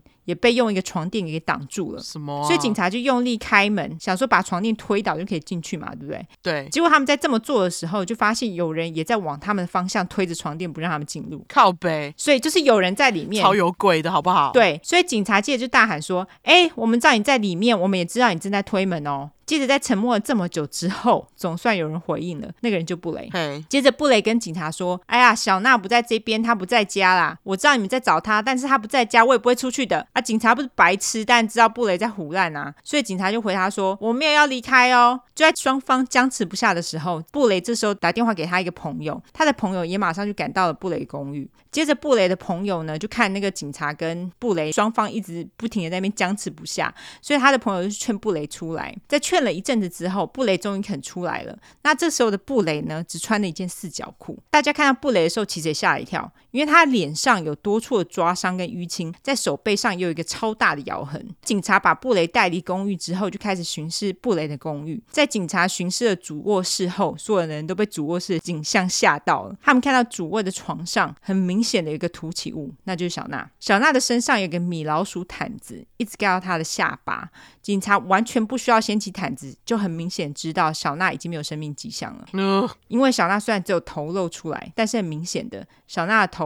也被用一个床垫给挡住了。什么啊？所以警察就用力开门，想说把床垫推倒就可以进去嘛，对不对？对。结果他们在这么做的时候，就发现有人也在往他们的方向推着床垫，不让他们进入。靠北。所以就是有人在里面。超有鬼的好不好？对。所以警察接着就大喊说：“哎，我们知道你在里面，我们也知道你正在推门哦。”接着在沉默了这么久之后，总算有人回应了。那个人就布雷。嘿接着布雷跟警察说：“哎呀，小娜不在这边，她不在家啦。我知道你们在找她，但是她不在家，我也不会出去的。”啊，警察不是白痴，但知道布雷在胡乱啊，所以警察就回他说：“我没有要离开哦。”就在双方僵持不下的时候，布雷这时候打电话给他一个朋友，他的朋友也马上就赶到了布雷公寓。接着布雷的朋友呢，就看那个警察跟布雷双方一直不停的在那边僵持不下，所以他的朋友就劝布雷出来。在劝了一阵子之后，布雷终于肯出来了。那这时候的布雷呢，只穿了一件四角裤。大家看到布雷的时候，其实也吓了一跳，因为他脸上有多处的抓伤跟淤青，在手背上也有一个超大的咬痕。警察把布雷带离公寓之后，就开始巡视布雷的公寓。在警察巡视了主卧室后，所有的人都被主卧室的景象吓到了。他们看到主卧的床上很明显的一个凸起物，那就是小娜。小娜的身上有个米老鼠毯子，一直盖到她的下巴。警察完全不需要掀起毯子，就很明显知道小娜已经没有生命迹象了。呃、因为小娜虽然只有头露出来，但是很明显的，小娜的头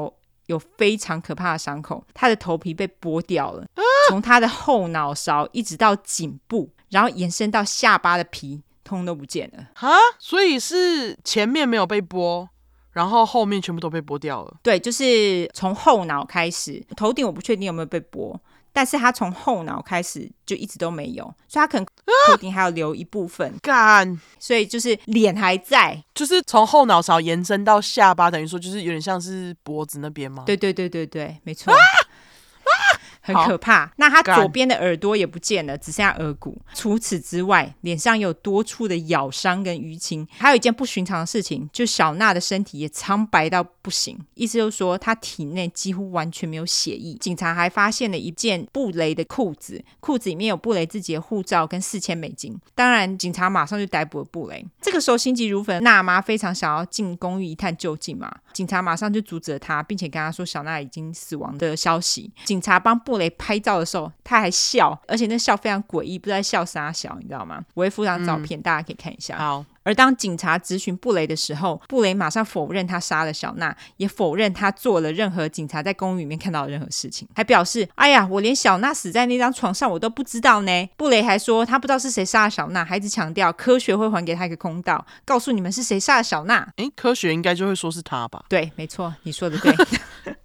有非常可怕的伤口，他的头皮被剥掉了，啊、从他的后脑勺一直到颈部，然后延伸到下巴的皮，通通都不见了。哈，所以是前面没有被剥。然后后面全部都被剥掉了。对，就是从后脑开始，头顶我不确定有没有被剥，但是他从后脑开始就一直都没有，所以他可能头顶还有留一部分。干、啊，所以就是脸还在，就是从后脑勺延伸到下巴，等于说就是有点像是脖子那边吗？对对对对对，没错。啊 很可怕。那他左边的耳朵也不见了，只剩下耳骨。除此之外，脸上有多处的咬伤跟淤青。还有一件不寻常的事情，就小娜的身体也苍白到不行，意思就是说她体内几乎完全没有血液。警察还发现了一件布雷的裤子，裤子里面有布雷自己的护照跟四千美金。当然，警察马上就逮捕了布雷。这个时候心急如焚，娜妈非常想要进公寓一探究竟嘛。警察马上就阻止了她，并且跟她说小娜已经死亡的消息。警察帮布雷拍照的时候，他还笑，而且那笑非常诡异，不知道在笑啥笑，你知道吗？我会附上照片，嗯、大家可以看一下。好。而当警察质询布雷的时候，布雷马上否认他杀了小娜，也否认他做了任何警察在公寓里面看到的任何事情，还表示：“哎呀，我连小娜死在那张床上我都不知道呢。”布雷还说他不知道是谁杀了小娜，还一直强调科学会还给他一个公道，告诉你们是谁杀了小娜。诶，科学应该就会说是他吧？对，没错，你说的对。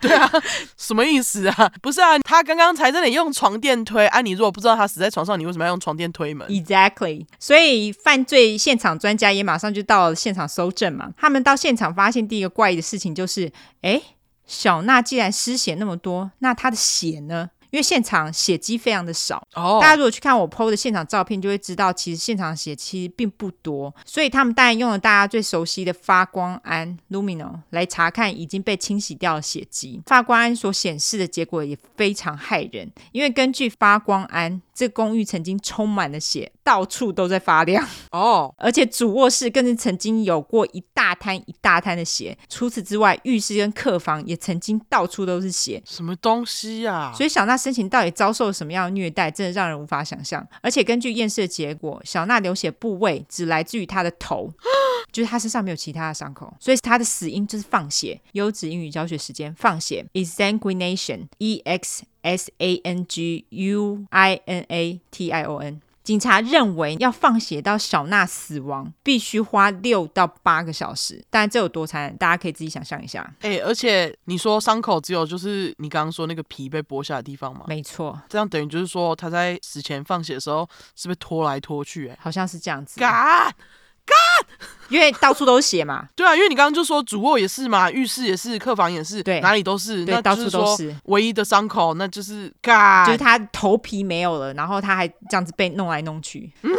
对啊，什么意思啊？不是啊，他刚刚才在那里用床垫推，啊，你如果不知道他死在床上，你为什么要用床垫推门？Exactly。所以犯罪现场专家也马上就到现场搜证嘛。他们到现场发现第一个怪异的事情就是，哎，小娜既然失血那么多，那她的血呢？因为现场血迹非常的少。哦，大家如果去看我 PO 的现场照片，就会知道其实现场血其实并不多。所以他们当然用了大家最熟悉的发光胺 （Lumino） 来查看已经被清洗掉的血迹。发光胺所显示的结果也非常骇人，因为根据发光胺，这公寓曾经充满了血，到处都在发亮。哦，而且主卧室更是曾经有过一大滩一大滩的血。除此之外，浴室跟客房也曾经到处都是血。什么东西呀、啊？所以小娜生前到底遭受了什么样的虐待，真的让人无法想象。而且根据验尸的结果，小娜流血部位只来自于她的头，就是他身上没有其他的伤口，所以他的死因就是放血。优质英语教学时间，放血，exsanguination，e x s a n g u i n a t i o n。警察认为要放血到小娜死亡，必须花六到八个小时。但这有多残忍，大家可以自己想象一下。哎、欸，而且你说伤口只有就是你刚刚说那个皮被剥下的地方吗？没错，这样等于就是说他在死前放血的时候是不是拖来拖去、欸？哎，好像是这样子。干！因为到处都是血嘛，对啊，因为你刚刚就说主卧也是嘛，浴室也是，客房也是，对，哪里都是，对，到处都是。唯一的伤口那就是嘎，就是他头皮没有了，然后他还这样子被弄来弄去。嗯，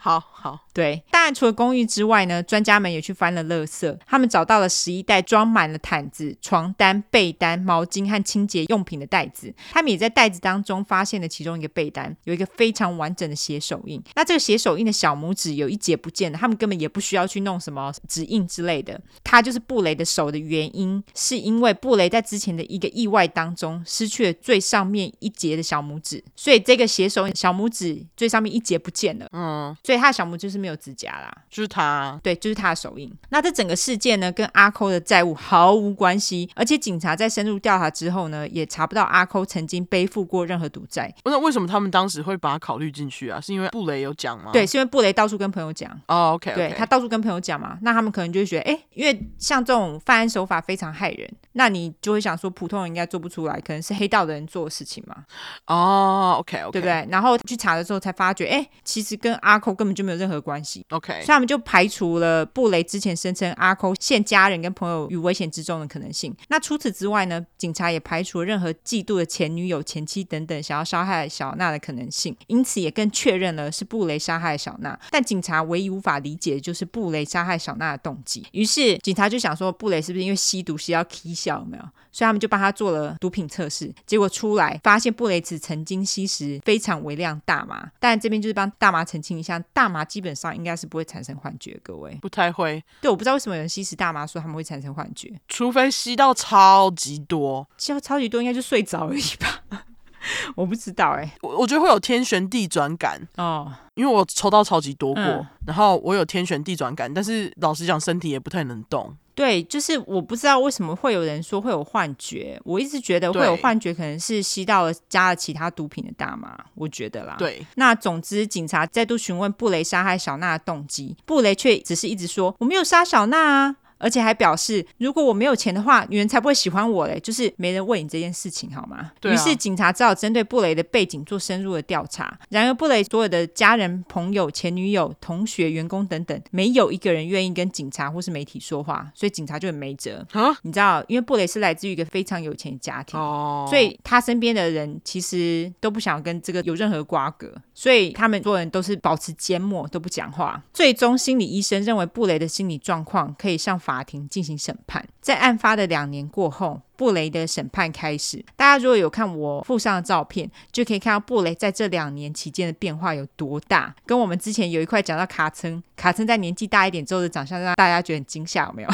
好好，对。当然，除了公寓之外呢，专家们也去翻了垃圾，他们找到了十一袋装满了毯子、床单、被单、毛巾和清洁用品的袋子。他们也在袋子当中发现了其中一个被单，有一个非常完整的血手印。那这个血手印的小拇指有一节不见了，他们根本也不需要去弄。什么指印之类的，他就是布雷的手的原因，是因为布雷在之前的一个意外当中失去了最上面一节的小拇指，所以这个血手小拇指最上面一节不见了，嗯，所以他的小拇指是没有指甲啦，就是他，对，就是他的手印。那这整个事件呢，跟阿抠的债务毫无关系，而且警察在深入调查之后呢，也查不到阿抠曾经背负过任何赌债。那为什么他们当时会把它考虑进去啊？是因为布雷有讲吗？对，是因为布雷到处跟朋友讲。哦，OK，对，他到处跟朋友讲。嘛，那他们可能就会觉得，哎，因为像这种犯案手法非常害人，那你就会想说，普通人应该做不出来，可能是黑道的人做的事情嘛。哦，OK，OK，对不对？然后去查的时候才发觉，哎，其实跟阿抠根本就没有任何关系。OK，所以他们就排除了布雷之前声称阿扣陷家人跟朋友于危险之中的可能性。那除此之外呢，警察也排除了任何嫉妒的前女友、前妻等等想要杀害小娜的可能性，因此也更确认了是布雷杀害小娜。但警察唯一无法理解的就是布雷杀。害小娜的动机，于是警察就想说，布雷是不是因为吸毒吸到 K 笑有没有？所以他们就帮他做了毒品测试，结果出来发现布雷茨曾经吸食非常微量大麻。但这边就是帮大麻澄清一下，大麻基本上应该是不会产生幻觉，各位不太会。对，我不知道为什么有人吸食大麻说他们会产生幻觉，除非吸到超级多，吸到超级多应该就睡着而已吧。我不知道哎、欸，我我觉得会有天旋地转感哦，因为我抽到超级多过，嗯、然后我有天旋地转感，但是老实讲，身体也不太能动。对，就是我不知道为什么会有人说会有幻觉，我一直觉得会有幻觉，可能是吸到了加了其他毒品的大麻，我觉得啦。对，那总之，警察再度询问布雷杀害小娜的动机，布雷却只是一直说我没有杀小娜啊。而且还表示，如果我没有钱的话，女人才不会喜欢我嘞。就是没人问你这件事情，好吗？对啊。于是警察只好针对布雷的背景做深入的调查。然而，布雷所有的家人、朋友、前女友、同学、员工等等，没有一个人愿意跟警察或是媒体说话，所以警察就很没辙。啊？你知道，因为布雷是来自于一个非常有钱的家庭，哦，所以他身边的人其实都不想跟这个有任何瓜葛，所以他们所有人都是保持缄默，都不讲话。最终，心理医生认为布雷的心理状况可以向法庭进行审判，在案发的两年过后，布雷的审判开始。大家如果有看我附上的照片，就可以看到布雷在这两年期间的变化有多大。跟我们之前有一块讲到卡森，卡森在年纪大一点之后的长相，让大家觉得很惊吓，有没有？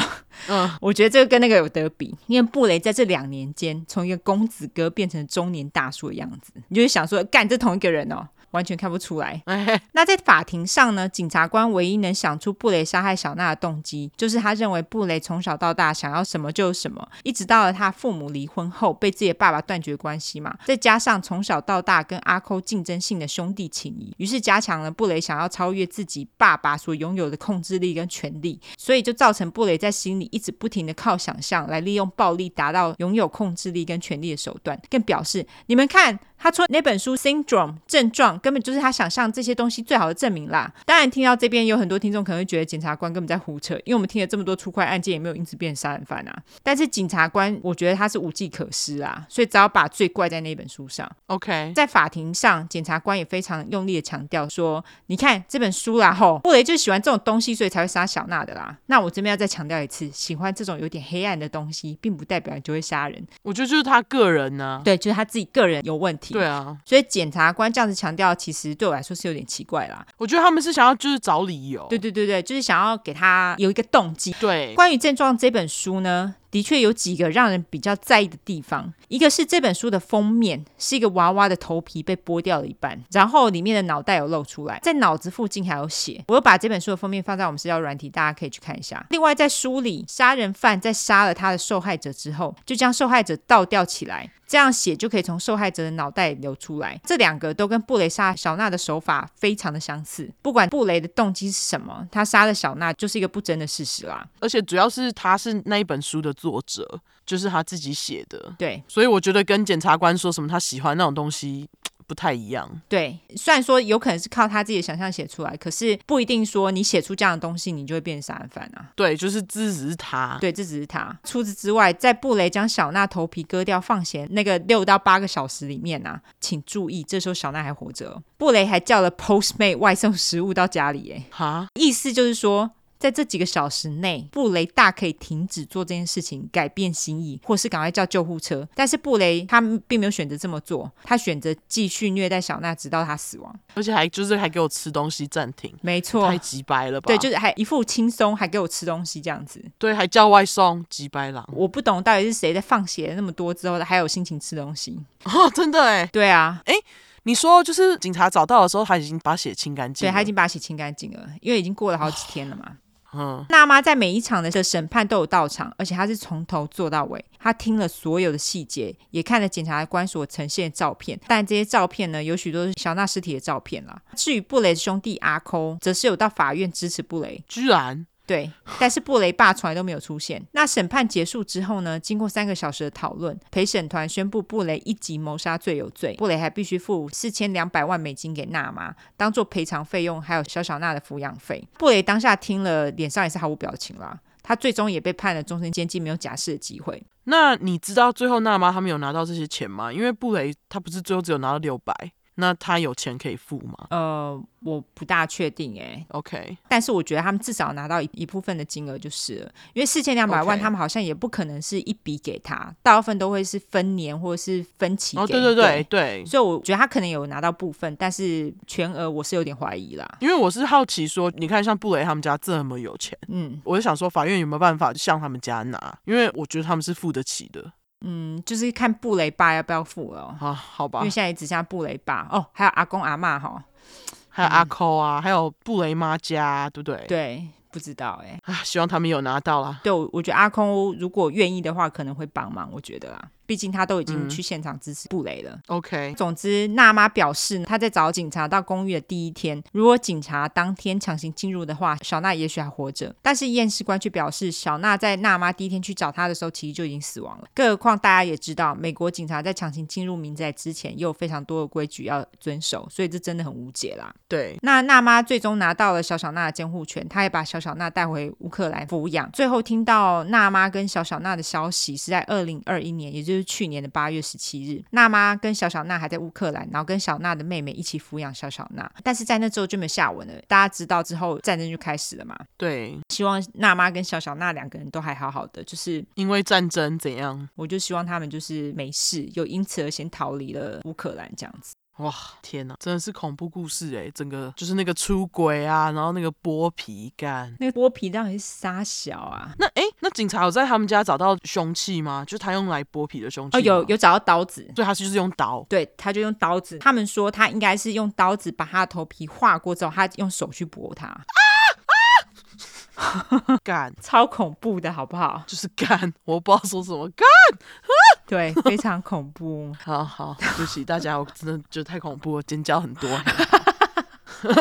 嗯，我觉得这个跟那个有得比，因为布雷在这两年间，从一个公子哥变成中年大叔的样子，你就会想说，干，这同一个人哦。完全看不出来。那在法庭上呢，检察官唯一能想出布雷杀害小娜的动机，就是他认为布雷从小到大想要什么就有什么，一直到了他父母离婚后，被自己的爸爸断绝关系嘛，再加上从小到大跟阿抠竞争性的兄弟情谊，于是加强了布雷想要超越自己爸爸所拥有的控制力跟权力，所以就造成布雷在心里一直不停的靠想象来利用暴力达到拥有控制力跟权力的手段，更表示你们看。他说那本书 syndrome 症状根本就是他想象这些东西最好的证明啦。当然，听到这边有很多听众可能会觉得检察官根本在胡扯，因为我们听了这么多出快案件，也没有因此变成杀人犯啊。但是检察官，我觉得他是无计可施啊，所以只好把罪怪在那本书上。OK，在法庭上，检察官也非常用力的强调说：“你看这本书啦，吼，布雷就喜欢这种东西，所以才会杀小娜的啦。”那我这边要再强调一次，喜欢这种有点黑暗的东西，并不代表你就会杀人。我觉得就是他个人呢、啊，对，就是他自己个人有问题。对啊，所以检察官这样子强调，其实对我来说是有点奇怪啦。我觉得他们是想要就是找理由，对对对对，就是想要给他有一个动机。对，关于症状这本书呢，的确有几个让人比较在意的地方。一个是这本书的封面是一个娃娃的头皮被剥掉了一半，然后里面的脑袋有露出来，在脑子附近还有血。我又把这本书的封面放在我们社交软体，大家可以去看一下。另外，在书里，杀人犯在杀了他的受害者之后，就将受害者倒吊起来。这样血就可以从受害者的脑袋流出来。这两个都跟布雷杀小娜的手法非常的相似。不管布雷的动机是什么，他杀了小娜就是一个不争的事实啦。而且主要是他是那一本书的作者，就是他自己写的。对，所以我觉得跟检察官说什么他喜欢那种东西。不太一样，对，虽然说有可能是靠他自己的想象写出来，可是不一定说你写出这样的东西，你就会变成杀人犯啊。对，就是这只是他，对，这只是他。除此之外，在布雷将小娜头皮割掉放血那个六到八个小时里面啊，请注意，这时候小娜还活着。布雷还叫了 Postmate 外送食物到家里，哎，哈，意思就是说。在这几个小时内，布雷大可以停止做这件事情，改变心意，或是赶快叫救护车。但是布雷他并没有选择这么做，他选择继续虐待小娜，直到她死亡，而且还就是还给我吃东西暂停。没错，太急白了吧？对，就是还一副轻松，还给我吃东西这样子。对，还叫外送，急白狼。我不懂到底是谁在放血那么多之后，还有心情吃东西。哦，真的哎。对啊，哎，你说就是警察找到的时候，他已经把血清干净了。对，他已经把血清干净了，因为已经过了好几天了嘛。娜妈在每一场的审判都有到场，而且她是从头做到尾，她听了所有的细节，也看了检察官所呈现的照片。但这些照片呢，有许多是小娜尸体的照片了。至于布雷的兄弟阿抠，则是有到法院支持布雷，居然。对，但是布雷爸从来都没有出现。那审判结束之后呢？经过三个小时的讨论，陪审团宣布布雷一级谋杀罪有罪，布雷还必须付四千两百万美金给娜妈，当做赔偿费用，还有小小娜的抚养费。布雷当下听了，脸上也是毫无表情啦。他最终也被判了终身监禁，没有假释的机会。那你知道最后娜妈他们有拿到这些钱吗？因为布雷他不是最后只有拿到六百。那他有钱可以付吗？呃，我不大确定哎。OK，但是我觉得他们至少拿到一一部分的金额就是了，因为四千两百万，他们好像也不可能是一笔给他.大部分都会是分年或者是分期给。哦，对对对对。所以我觉得他可能有拿到部分，但是全额我是有点怀疑啦。因为我是好奇说，你看像布雷他们家这么有钱，嗯，我就想说法院有没有办法向他们家拿？因为我觉得他们是付得起的。嗯，就是看布雷爸要不要付了啊？好吧，因为现在也只剩下布雷爸哦，还有阿公阿嬷哈，还有阿扣啊，嗯、还有布雷妈家，对不对？对，不知道哎、欸，啊，希望他们有拿到啦。对，我觉得阿抠如果愿意的话，可能会帮忙，我觉得啦。毕竟他都已经去现场支持布雷了。嗯、OK，总之，娜妈表示，她在找警察到公寓的第一天，如果警察当天强行进入的话，小娜也许还活着。但是验尸官却表示，小娜在娜妈第一天去找她的时候，其实就已经死亡了。更何况大家也知道，美国警察在强行进入民宅之前，也有非常多的规矩要遵守，所以这真的很无解啦。对，那娜妈最终拿到了小小娜的监护权，她也把小小娜带回乌克兰抚养。最后听到娜妈跟小小娜的消息是在二零二一年，也就是去年的八月。月十七日，娜妈跟小小娜还在乌克兰，然后跟小娜的妹妹一起抚养小小娜，但是在那之后就没有下文了。大家知道之后，战争就开始了嘛？对，希望娜妈跟小小娜两个人都还好好的，就是因为战争怎样，我就希望他们就是没事，又因此而先逃离了乌克兰这样子。哇，天哪，真的是恐怖故事哎！整个就是那个出轨啊，然后那个剥皮干，那个剥皮到底是杀小啊？那哎，那警察有在他们家找到凶器吗？就是他用来剥皮的凶器？哦，有有找到刀子，所以他就是用刀。对，他就用刀子。他们说他应该是用刀子把他的头皮划过之后，他用手去剥他。干，超恐怖的好不好？就是干，我不知道说什么干。对，非常恐怖。好好，对不起大家，我真的觉得太恐怖了，尖叫很多。就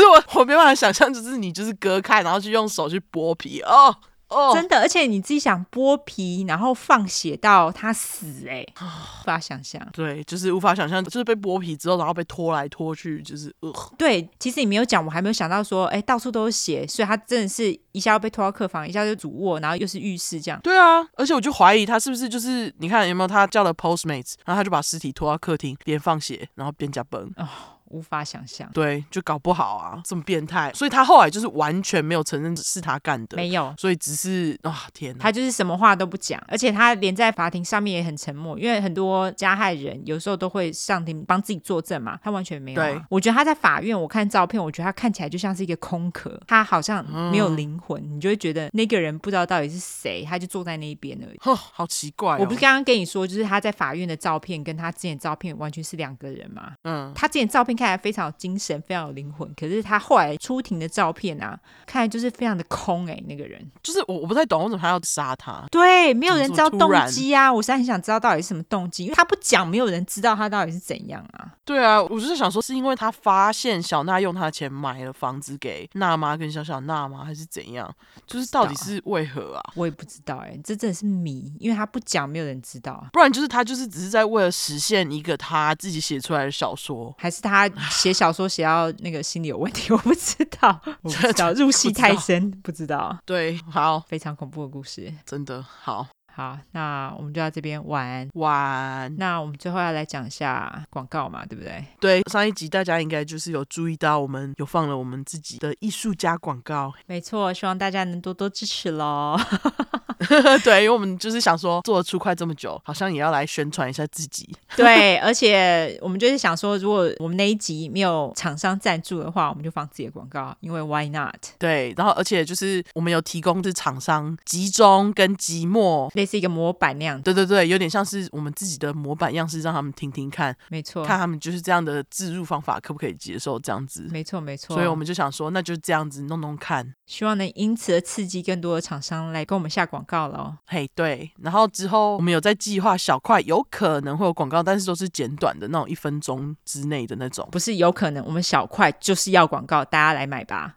是我，我没办法想象，就是你就是割开，然后去用手去剥皮哦。哦，真的，而且你自己想剥皮，然后放血到他死，哎，无法想象。对，就是无法想象，就是被剥皮之后，然后被拖来拖去，就是呃。对，其实你没有讲，我还没有想到说，哎，到处都是血，所以他真的是一下要被拖到客房，一下就主卧，然后又是浴室这样。对啊，而且我就怀疑他是不是就是，你看有没有他叫了 Postmates，然后他就把尸体拖到客厅，边放血，然后边加崩。哦无法想象，对，就搞不好啊，这么变态，所以他后来就是完全没有承认是他干的，没有，所以只是啊、哦，天哪，他就是什么话都不讲，而且他连在法庭上面也很沉默，因为很多加害人有时候都会上庭帮自己作证嘛，他完全没有、啊。对，我觉得他在法院，我看照片，我觉得他看起来就像是一个空壳，他好像没有灵魂，嗯、你就会觉得那个人不知道到底是谁，他就坐在那一边而已。呵，好奇怪、哦，我不是刚刚跟你说，就是他在法院的照片跟他之前照片完全是两个人嘛？嗯，他之前照片看起来非常有精神。非常有灵魂，可是他后来出庭的照片啊，看来就是非常的空哎、欸，那个人就是我，我不太懂为什么他要杀他。对，没有人知道动机啊，我实在很想知道到底是什么动机，因为他不讲，没有人知道他到底是怎样啊。对啊，我就是想说，是因为他发现小娜用他的钱买了房子给娜妈跟小小娜吗？还是怎样？就是到底是为何啊？我也不知道哎、欸，这真的是谜，因为他不讲，没有人知道啊。不然就是他就是只是在为了实现一个他自己写出来的小说，还是他写小说？写到那个心理有问题，我不知道，我不知道入戏太深，不知道。对，好，非常恐怖的故事，真的好好。那我们就到这边晚安，晚安。那我们最后要来讲一下广告嘛，对不对？对，上一集大家应该就是有注意到，我们有放了我们自己的艺术家广告。没错，希望大家能多多支持喽。对，因为我们就是想说，做了出快这么久，好像也要来宣传一下自己。对，而且我们就是想说，如果我们那一集没有厂商赞助的话，我们就放自己的广告，因为 Why not？对，然后而且就是我们有提供是厂商集中跟即墨，类似一个模板那样。对对对，有点像是我们自己的模板样式，让他们听听看。没错，看他们就是这样的置入方法可不可以接受这样子。没错没错，所以我们就想说，那就这样子弄弄看，希望能因此而刺激更多的厂商来跟我们下广告喽。嘿。对，然后之后我们有在计划小块，有可能会有广告，但是都是简短的那种，一分钟之内的那种。不是有可能，我们小块就是要广告，大家来买吧。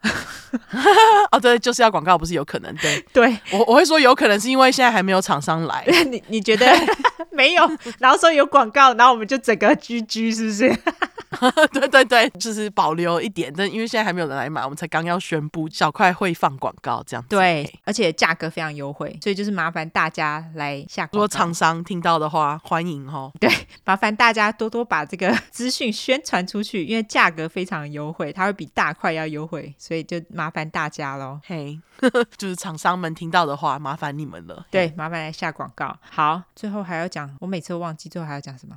哦，对，就是要广告，不是有可能。对，对我我会说有可能是因为现在还没有厂商来。你你觉得没有？然后说有广告，然后我们就整个 GG 是不是？对对对，就是保留一点，但因为现在还没有人来买，我们才刚要宣布小块会放广告这样子。对，而且价格非常优惠，所以就是麻烦大家来下广告。如果厂商听到的话，欢迎哦。对，麻烦大家多多把这个 资讯宣传出去，因为价格非常优惠，它会比大块要优惠，所以就麻烦大家喽。嘿，就是厂商们听到的话，麻烦你们了。对，麻烦来下广告。好，最后还要讲，我每次都忘记最后还要讲什么。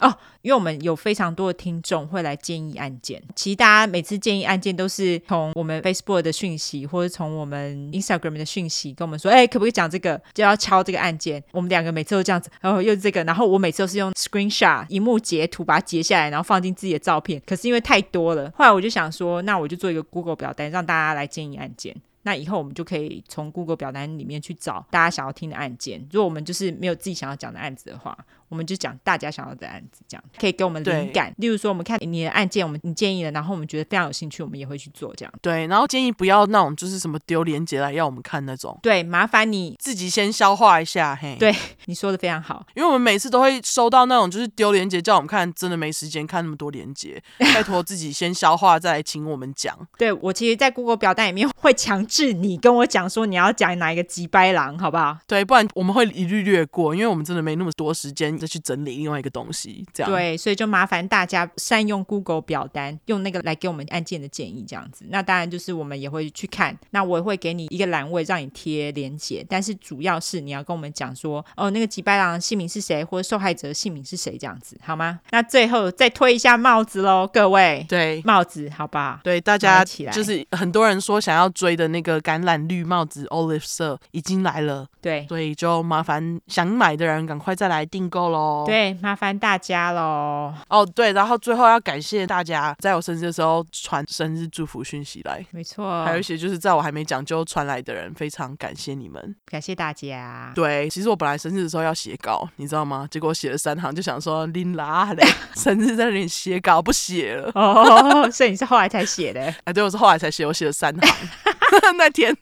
哦，因为我们有非常多的听众会来建议案件。其实大家每次建议案件都是从我们 Facebook 的讯息，或者从我们 Instagram 的讯息跟我们说，哎，可不可以讲这个？就要敲这个案件。我们两个每次都这样子，然后又是这个，然后我每次都是用 Screenshot 萤幕截图把它截下来，然后放进自己的照片。可是因为太多了，后来我就想说，那我就做一个 Google 表单，让大家来建议案件。那以后我们就可以从 Google 表单里面去找大家想要听的案件。如果我们就是没有自己想要讲的案子的话，我们就讲大家想要的案子，这样可以给我们灵感。例如说，我们看你的案件，我们你建议了，然后我们觉得非常有兴趣，我们也会去做这样。对，然后建议不要那种就是什么丢链接来要我们看那种。对，麻烦你自己先消化一下。嘿，对，你说的非常好，因为我们每次都会收到那种就是丢链接叫我们看，真的没时间看那么多链接，拜托自己先消化再来请我们讲。对，我其实，在 Google 表单里面会强制你跟我讲说你要讲哪一个急掰郎，好不好？对，不然我们会一律略过，因为我们真的没那么多时间再去整理另外。一个东西，这样对，所以就麻烦大家善用 Google 表单，用那个来给我们案件的建议，这样子。那当然就是我们也会去看，那我也会给你一个栏位让你贴连接，但是主要是你要跟我们讲说，哦，那个吉白狼姓名是谁，或者受害者的姓名是谁，这样子好吗？那最后再推一下帽子喽，各位，对，帽子，好吧，对，大家起来就是很多人说想要追的那个橄榄绿帽子，olive 色已经来了，对，所以就麻烦想买的人赶快再来订购喽，对。麻烦大家喽！哦，对，然后最后要感谢大家在我生日的时候传生日祝福讯息来，没错，还有一些就是在我还没讲就传来的人，非常感谢你们，感谢大家。对，其实我本来生日的时候要写稿，你知道吗？结果写了三行，就想说拎啦嘞，生日在那里写稿不写了哦，所以你是后来才写的？哎，对，我是后来才写，我写了三行。那天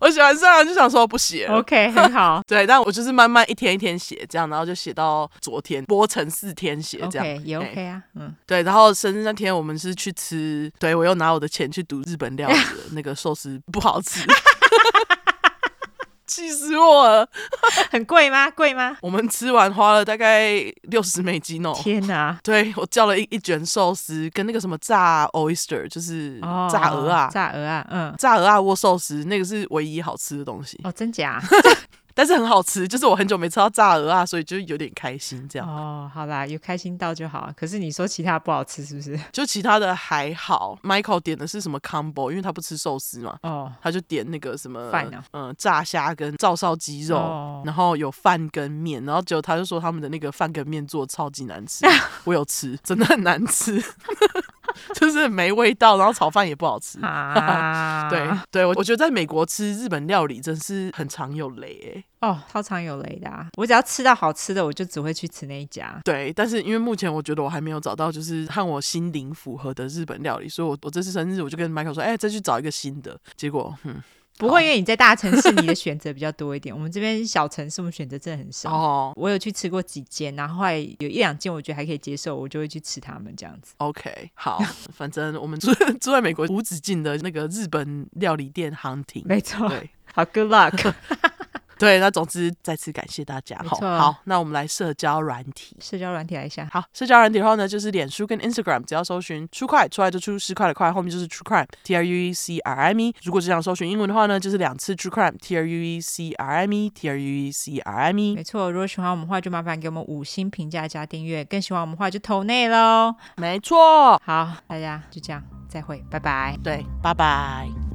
我写完上来就想说不写了。OK，很好。对，但我就是慢慢一天一天写，这样，然后就写到昨天，播成四天写这样，okay, 也 OK 啊。嗯，对，然后生日那天我们是去吃，对我又拿我的钱去赌日本料理的 那个寿司不好吃。气死我了！很贵吗？贵吗？我们吃完花了大概六十美金哦！天哪！对，我叫了一一卷寿司，跟那个什么炸 oyster，就是炸鹅啊，炸鹅啊，嗯，炸鹅啊握寿司，那个是唯一好吃的东西哦，真假？但是很好吃，就是我很久没吃到炸鹅啊，所以就有点开心这样。哦，好啦，有开心到就好。可是你说其他不好吃是不是？就其他的还好。Michael 点的是什么 combo？因为他不吃寿司嘛，哦，他就点那个什么饭啊？嗯，炸虾跟照烧鸡肉，哦、然后有饭跟面，然后结果他就说他们的那个饭跟面做的超级难吃。我有吃，真的很难吃。就是没味道，然后炒饭也不好吃。啊、对对，我我觉得在美国吃日本料理真是很常有雷哎。哦，超常有雷的啊！我只要吃到好吃的，我就只会去吃那一家。对，但是因为目前我觉得我还没有找到就是和我心灵符合的日本料理，所以我我这次生日我就跟 Michael 说，哎，再去找一个新的。结果，嗯。不会，因为你在大城市，你的选择比较多一点。我们这边小城市，我们选择真的很少。哦，我有去吃过几间，然后后来有一两间我觉得还可以接受，我就会去吃他们这样子。OK，好，反正我们住住在美国无止境的那个日本料理店 hunting，没错。对，好，Good luck。对，那总之再次感谢大家。好，好，那我们来社交软体，社交软体来一下。好，社交软体的话呢，就是脸书跟 Instagram，只要搜寻 True Crime 出来就出十块的块，后面就是 True Crime，T R U E C R M E。如果只想搜寻英文的话呢，就是两次 True Crime，T R U E C R M E，T R U E C R M E。没错，如果喜欢我们的话，就麻烦给我们五星评价加订阅；更喜欢我们的话，就投内喽。没错，好，大家就这样，再会，拜拜。对，拜拜。